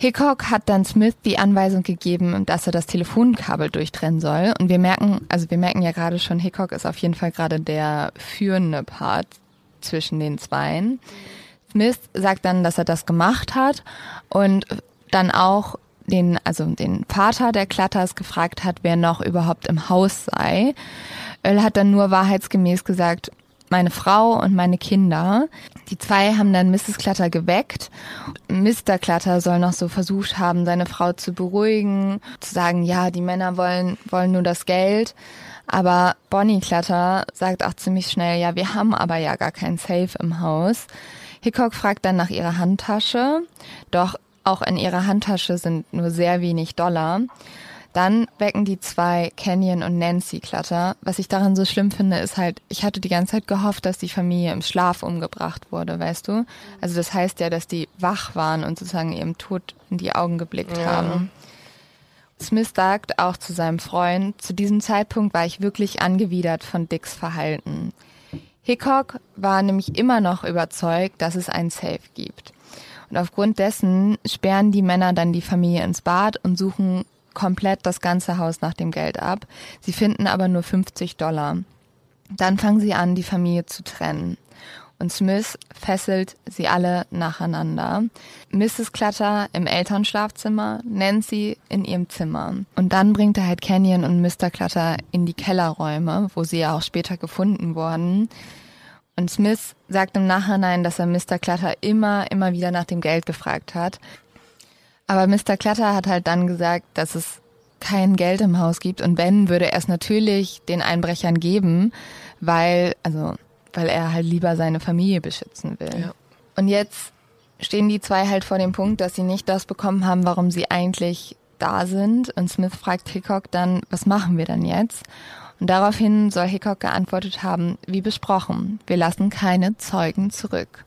Hickok hat dann Smith die Anweisung gegeben, dass er das Telefonkabel durchtrennen soll. Und wir merken, also wir merken ja gerade schon, Hickok ist auf jeden Fall gerade der führende Part zwischen den Zweien. Smith sagt dann, dass er das gemacht hat und dann auch den, also den Vater der Klatters gefragt hat, wer noch überhaupt im Haus sei. Earl hat dann nur wahrheitsgemäß gesagt, meine Frau und meine Kinder. Die zwei haben dann Mrs. Clutter geweckt. Mr. Clutter soll noch so versucht haben, seine Frau zu beruhigen, zu sagen, ja, die Männer wollen, wollen nur das Geld. Aber Bonnie Clutter sagt auch ziemlich schnell, ja, wir haben aber ja gar kein Safe im Haus. Hickok fragt dann nach ihrer Handtasche, doch auch in ihrer Handtasche sind nur sehr wenig Dollar. Dann wecken die zwei Canyon und Nancy Clutter. Was ich daran so schlimm finde, ist halt, ich hatte die ganze Zeit gehofft, dass die Familie im Schlaf umgebracht wurde, weißt du? Also das heißt ja, dass die wach waren und sozusagen ihrem Tod in die Augen geblickt ja. haben. Smith sagt auch zu seinem Freund, zu diesem Zeitpunkt war ich wirklich angewidert von Dicks Verhalten. Hickok war nämlich immer noch überzeugt, dass es ein Safe gibt. Und aufgrund dessen sperren die Männer dann die Familie ins Bad und suchen komplett das ganze Haus nach dem Geld ab. Sie finden aber nur 50 Dollar. Dann fangen sie an, die Familie zu trennen und Smith fesselt sie alle nacheinander. Mrs. Clutter im Elternschlafzimmer, Nancy in ihrem Zimmer. Und dann bringt er halt Canyon und Mr. Clutter in die Kellerräume, wo sie ja auch später gefunden wurden. Und Smith sagt im Nachhinein, dass er Mr. Clutter immer, immer wieder nach dem Geld gefragt hat. Aber Mr. Clutter hat halt dann gesagt, dass es kein Geld im Haus gibt und wenn, würde er es natürlich den Einbrechern geben, weil, also weil er halt lieber seine Familie beschützen will. Ja. Und jetzt stehen die zwei halt vor dem Punkt, dass sie nicht das bekommen haben, warum sie eigentlich da sind. Und Smith fragt Hickok dann, was machen wir denn jetzt? Und daraufhin soll Hickok geantwortet haben, wie besprochen, wir lassen keine Zeugen zurück.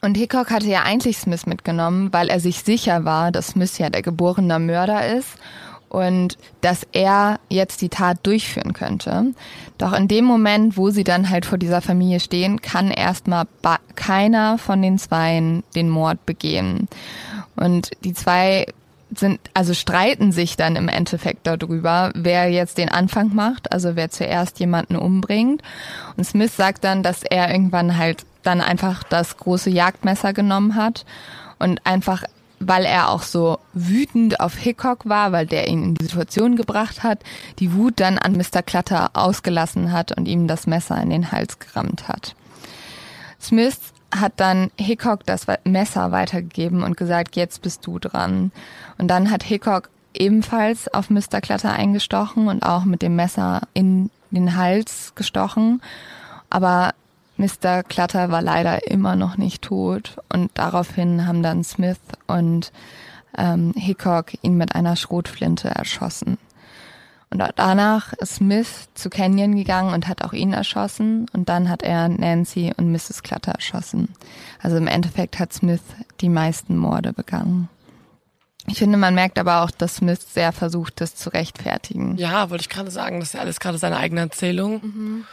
Und Hickok hatte ja eigentlich Smith mitgenommen, weil er sich sicher war, dass Smith ja der geborene Mörder ist und dass er jetzt die Tat durchführen könnte. Doch in dem Moment, wo sie dann halt vor dieser Familie stehen, kann erstmal keiner von den Zweien den Mord begehen. Und die zwei sind, also streiten sich dann im Endeffekt darüber, wer jetzt den Anfang macht, also wer zuerst jemanden umbringt. Und Smith sagt dann, dass er irgendwann halt dann einfach das große Jagdmesser genommen hat und einfach weil er auch so wütend auf Hickok war, weil der ihn in die Situation gebracht hat, die Wut dann an Mr. Clutter ausgelassen hat und ihm das Messer in den Hals gerammt hat. Smith hat dann Hickok das Messer weitergegeben und gesagt, jetzt bist du dran. Und dann hat Hickok ebenfalls auf Mr. Clutter eingestochen und auch mit dem Messer in den Hals gestochen. Aber Mr. Clutter war leider immer noch nicht tot und daraufhin haben dann Smith und ähm, Hickok ihn mit einer Schrotflinte erschossen. Und danach ist Smith zu Canyon gegangen und hat auch ihn erschossen und dann hat er Nancy und Mrs. Clutter erschossen. Also im Endeffekt hat Smith die meisten Morde begangen. Ich finde, man merkt aber auch, dass Smith sehr versucht, das zu rechtfertigen. Ja, wollte ich gerade sagen, das ist ja alles gerade seine eigene Erzählung. Mhm.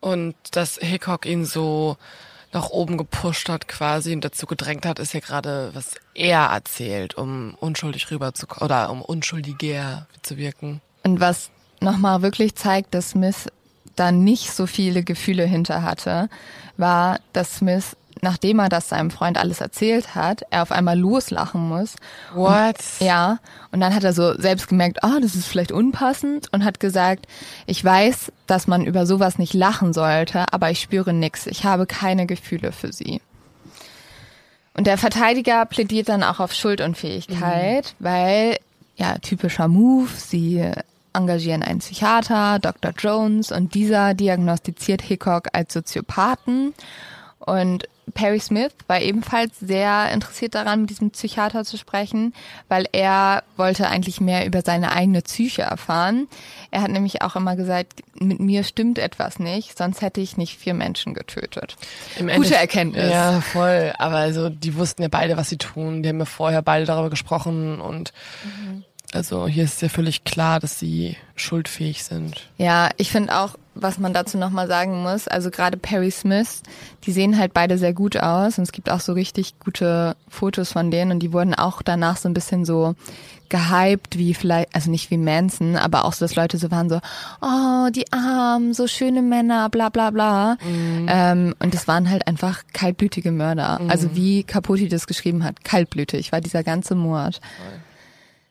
Und dass Hickok ihn so nach oben gepusht hat quasi und dazu gedrängt hat, ist ja gerade, was er erzählt, um unschuldig rüber zu oder um unschuldiger zu wirken. Und was nochmal wirklich zeigt, dass Smith da nicht so viele Gefühle hinter hatte, war, dass Smith nachdem er das seinem Freund alles erzählt hat, er auf einmal loslachen muss. What? Und, ja. Und dann hat er so selbst gemerkt, ah, oh, das ist vielleicht unpassend und hat gesagt, ich weiß, dass man über sowas nicht lachen sollte, aber ich spüre nix. Ich habe keine Gefühle für sie. Und der Verteidiger plädiert dann auch auf Schuldunfähigkeit, mhm. weil, ja, typischer Move, sie engagieren einen Psychiater, Dr. Jones, und dieser diagnostiziert Hickok als Soziopathen. Und Perry Smith war ebenfalls sehr interessiert daran, mit diesem Psychiater zu sprechen, weil er wollte eigentlich mehr über seine eigene Psyche erfahren. Er hat nämlich auch immer gesagt, mit mir stimmt etwas nicht, sonst hätte ich nicht vier Menschen getötet. Im Gute Erkenntnis. Ja, voll. Aber also die wussten ja beide, was sie tun. Die haben ja vorher beide darüber gesprochen und mhm. Also hier ist ja völlig klar, dass sie schuldfähig sind. Ja, ich finde auch, was man dazu nochmal sagen muss, also gerade Perry Smith, die sehen halt beide sehr gut aus und es gibt auch so richtig gute Fotos von denen und die wurden auch danach so ein bisschen so gehypt, wie vielleicht, also nicht wie Manson, aber auch so, dass Leute so waren so, oh, die Armen, so schöne Männer, bla bla bla. Mhm. Ähm, und es waren halt einfach kaltblütige Mörder. Mhm. Also wie Capote das geschrieben hat, kaltblütig war dieser ganze Mord. Voll.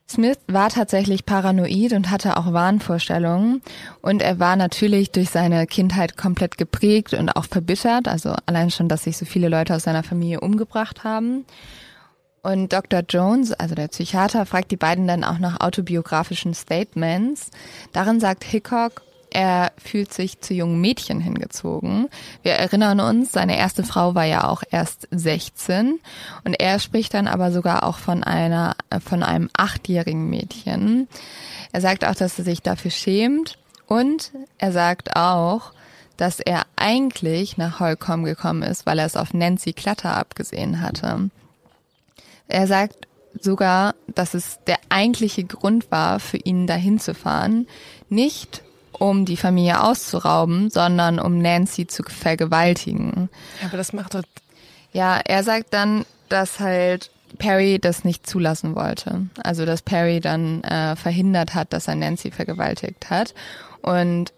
Smith war tatsächlich paranoid und hatte auch Wahnvorstellungen und er war natürlich durch seine Kindheit komplett geprägt und auch verbittert, also allein schon, dass sich so viele Leute aus seiner Familie umgebracht haben. Und Dr. Jones, also der Psychiater, fragt die beiden dann auch nach autobiografischen Statements. Darin sagt Hickok, er fühlt sich zu jungen Mädchen hingezogen. Wir erinnern uns, seine erste Frau war ja auch erst 16 und er spricht dann aber sogar auch von einer, von einem achtjährigen Mädchen. Er sagt auch, dass er sich dafür schämt und er sagt auch, dass er eigentlich nach Holcomb gekommen ist, weil er es auf Nancy Clutter abgesehen hatte. Er sagt sogar, dass es der eigentliche Grund war, für ihn dahin zu fahren, nicht um die Familie auszurauben, sondern um Nancy zu vergewaltigen. Ja, aber das macht er. Ja, er sagt dann, dass halt Perry das nicht zulassen wollte. Also dass Perry dann äh, verhindert hat, dass er Nancy vergewaltigt hat. Und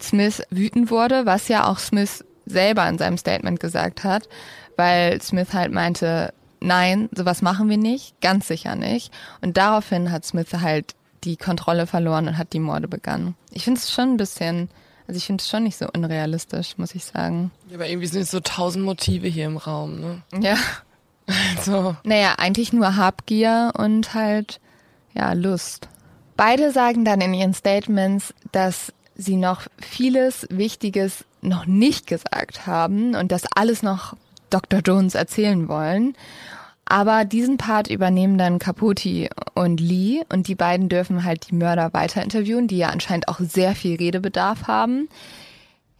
Smith wütend wurde, was ja auch Smith selber in seinem Statement gesagt hat, weil Smith halt meinte, nein, sowas machen wir nicht, ganz sicher nicht. Und daraufhin hat Smith halt die Kontrolle verloren und hat die Morde begangen. Ich finde es schon ein bisschen, also ich finde es schon nicht so unrealistisch, muss ich sagen. Ja, aber irgendwie sind es so tausend Motive hier im Raum, ne? Ja. <laughs> Also. Naja, eigentlich nur Habgier und halt, ja, Lust. Beide sagen dann in ihren Statements, dass sie noch vieles Wichtiges noch nicht gesagt haben und das alles noch Dr. Jones erzählen wollen. Aber diesen Part übernehmen dann Capote und Lee und die beiden dürfen halt die Mörder weiter interviewen, die ja anscheinend auch sehr viel Redebedarf haben.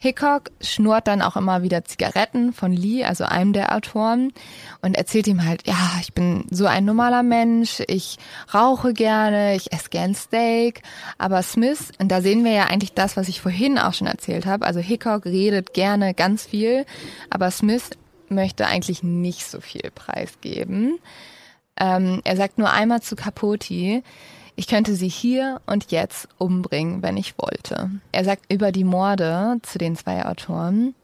Hickok schnurrt dann auch immer wieder Zigaretten von Lee, also einem der Autoren, und erzählt ihm halt, ja, ich bin so ein normaler Mensch, ich rauche gerne, ich esse gern Steak, aber Smith, und da sehen wir ja eigentlich das, was ich vorhin auch schon erzählt habe, also Hickok redet gerne ganz viel, aber Smith möchte eigentlich nicht so viel preisgeben. Ähm, er sagt nur einmal zu Capote, ich könnte sie hier und jetzt umbringen, wenn ich wollte. Er sagt über die Morde zu den zwei Autoren,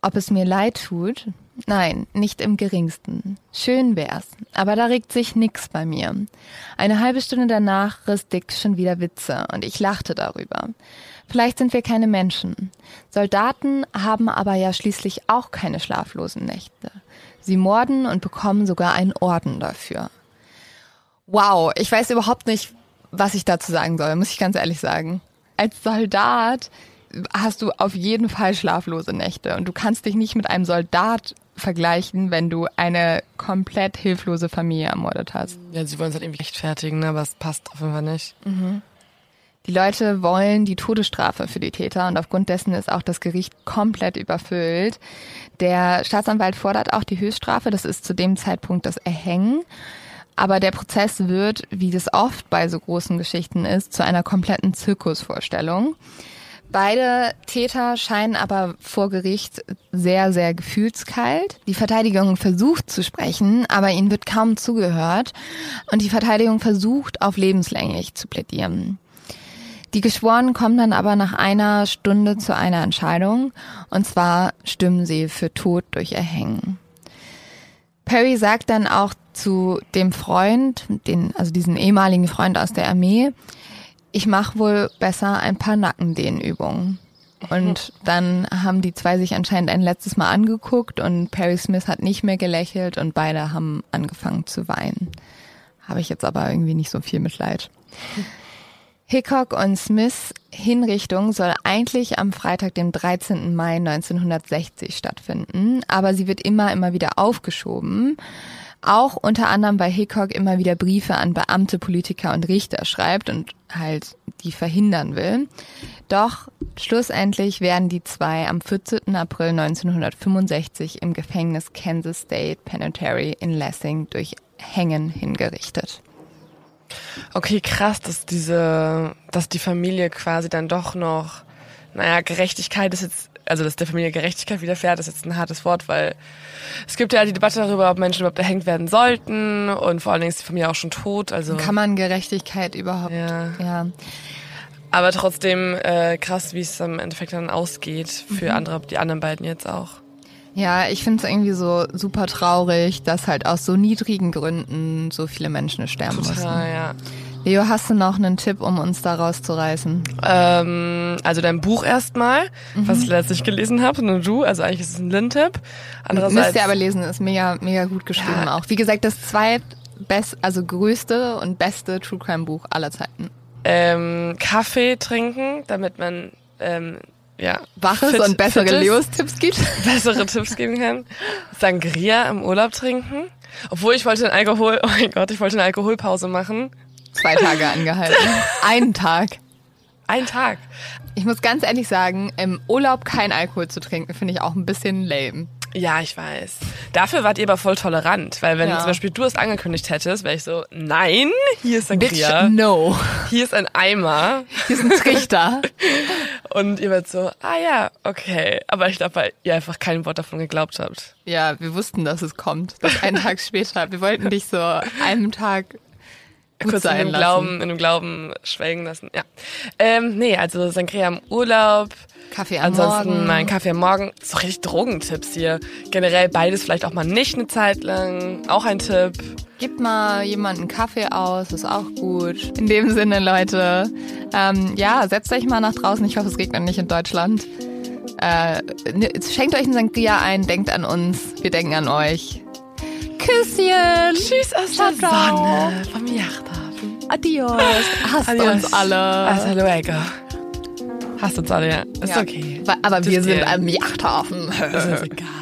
ob es mir leid tut, Nein, nicht im geringsten. Schön wär's. Aber da regt sich nix bei mir. Eine halbe Stunde danach riss Dick schon wieder Witze und ich lachte darüber. Vielleicht sind wir keine Menschen. Soldaten haben aber ja schließlich auch keine schlaflosen Nächte. Sie morden und bekommen sogar einen Orden dafür. Wow, ich weiß überhaupt nicht, was ich dazu sagen soll, muss ich ganz ehrlich sagen. Als Soldat hast du auf jeden Fall schlaflose Nächte und du kannst dich nicht mit einem Soldat vergleichen, wenn du eine komplett hilflose Familie ermordet hast. Ja, sie wollen es halt irgendwie rechtfertigen, ne? aber es passt auf jeden Fall nicht. Mhm. Die Leute wollen die Todesstrafe für die Täter und aufgrund dessen ist auch das Gericht komplett überfüllt. Der Staatsanwalt fordert auch die Höchststrafe, das ist zu dem Zeitpunkt das Erhängen. Aber der Prozess wird, wie das oft bei so großen Geschichten ist, zu einer kompletten Zirkusvorstellung. Beide Täter scheinen aber vor Gericht sehr, sehr gefühlskalt. Die Verteidigung versucht zu sprechen, aber ihnen wird kaum zugehört. Und die Verteidigung versucht auf lebenslänglich zu plädieren. Die Geschworenen kommen dann aber nach einer Stunde zu einer Entscheidung. Und zwar stimmen sie für Tod durch Erhängen. Perry sagt dann auch zu dem Freund, den, also diesen ehemaligen Freund aus der Armee, ich mache wohl besser ein paar Nackendehnübungen. Und <laughs> dann haben die zwei sich anscheinend ein letztes Mal angeguckt und Perry Smith hat nicht mehr gelächelt und beide haben angefangen zu weinen. Habe ich jetzt aber irgendwie nicht so viel Mitleid. Hickok und Smiths Hinrichtung soll eigentlich am Freitag, dem 13. Mai 1960 stattfinden, aber sie wird immer, immer wieder aufgeschoben. Auch unter anderem, weil Hickok immer wieder Briefe an Beamte, Politiker und Richter schreibt und halt die verhindern will. Doch schlussendlich werden die zwei am 14. April 1965 im Gefängnis Kansas State Penitentiary in Lessing durch Hängen hingerichtet. Okay, krass, dass diese, dass die Familie quasi dann doch noch, naja, Gerechtigkeit ist jetzt also dass der Familie Gerechtigkeit widerfährt, ist jetzt ein hartes Wort, weil es gibt ja die Debatte darüber, ob Menschen überhaupt erhängt werden sollten und vor allen Dingen ist die Familie auch schon tot. Also kann man Gerechtigkeit überhaupt? Ja. ja. Aber trotzdem äh, krass, wie es im Endeffekt dann ausgeht für mhm. andere, die anderen beiden jetzt auch. Ja, ich finde es irgendwie so super traurig, dass halt aus so niedrigen Gründen so viele Menschen sterben Total, müssen. Ja. Leo, hast du noch einen Tipp, um uns da rauszureißen? Ähm, also dein Buch erstmal, mhm. was ich letztlich gelesen habe, nur du, also eigentlich ist es ein Lin-Tipp. Andererseits müsst ihr aber lesen, ist mega, mega gut geschrieben ja. auch. Wie gesagt, das zweitbest, also größte und beste True Crime Buch aller Zeiten. Ähm, Kaffee trinken, damit man ähm, ja, waches fit, und bessere Leos-Tipps gibt. <laughs> Bessere Tipps geben kann. Sangria im Urlaub trinken. Obwohl ich wollte eine Alkohol, oh mein Gott, ich wollte eine Alkoholpause machen zwei Tage angehalten. <laughs> Einen Tag. Ein Tag. Ich muss ganz ehrlich sagen, im Urlaub kein Alkohol zu trinken, finde ich auch ein bisschen lame. Ja, ich weiß. Dafür wart ihr aber voll tolerant, weil wenn ja. zum Beispiel du es angekündigt hättest, wäre ich so, nein, hier ist ein Bitch, no. Hier ist ein Eimer. Hier ist ein Trichter. <laughs> Und ihr werdet so, ah ja, okay. Aber ich glaube, weil ihr einfach kein Wort davon geglaubt habt. Ja, wir wussten, dass es kommt. Das einen Tag später. Wir wollten dich so einen Tag kurz in dem Glauben, in dem Glauben schwelgen lassen. Ja. Ähm, nee, also Sangria im Urlaub. Kaffee am Ansonsten Morgen. mein Kaffee am Morgen. So richtig Drogentipps hier. Generell beides vielleicht auch mal nicht eine Zeit lang. Auch ein Tipp. Gib mal jemanden Kaffee aus, ist auch gut. In dem Sinne, Leute. Ähm, ja, setzt euch mal nach draußen. Ich hoffe, es regnet nicht in Deutschland. Äh, ne, schenkt euch einen Sangria ein, denkt an uns. Wir denken an euch. Küsschen. Tschüss aus der Sonne vom Yachthafen. Adios. <laughs> Hasst Adios. uns alle. Hasta luego. Hasst uns alle, ja. Ist ja. okay. Aber wir sind am Yachthafen. Das ist egal.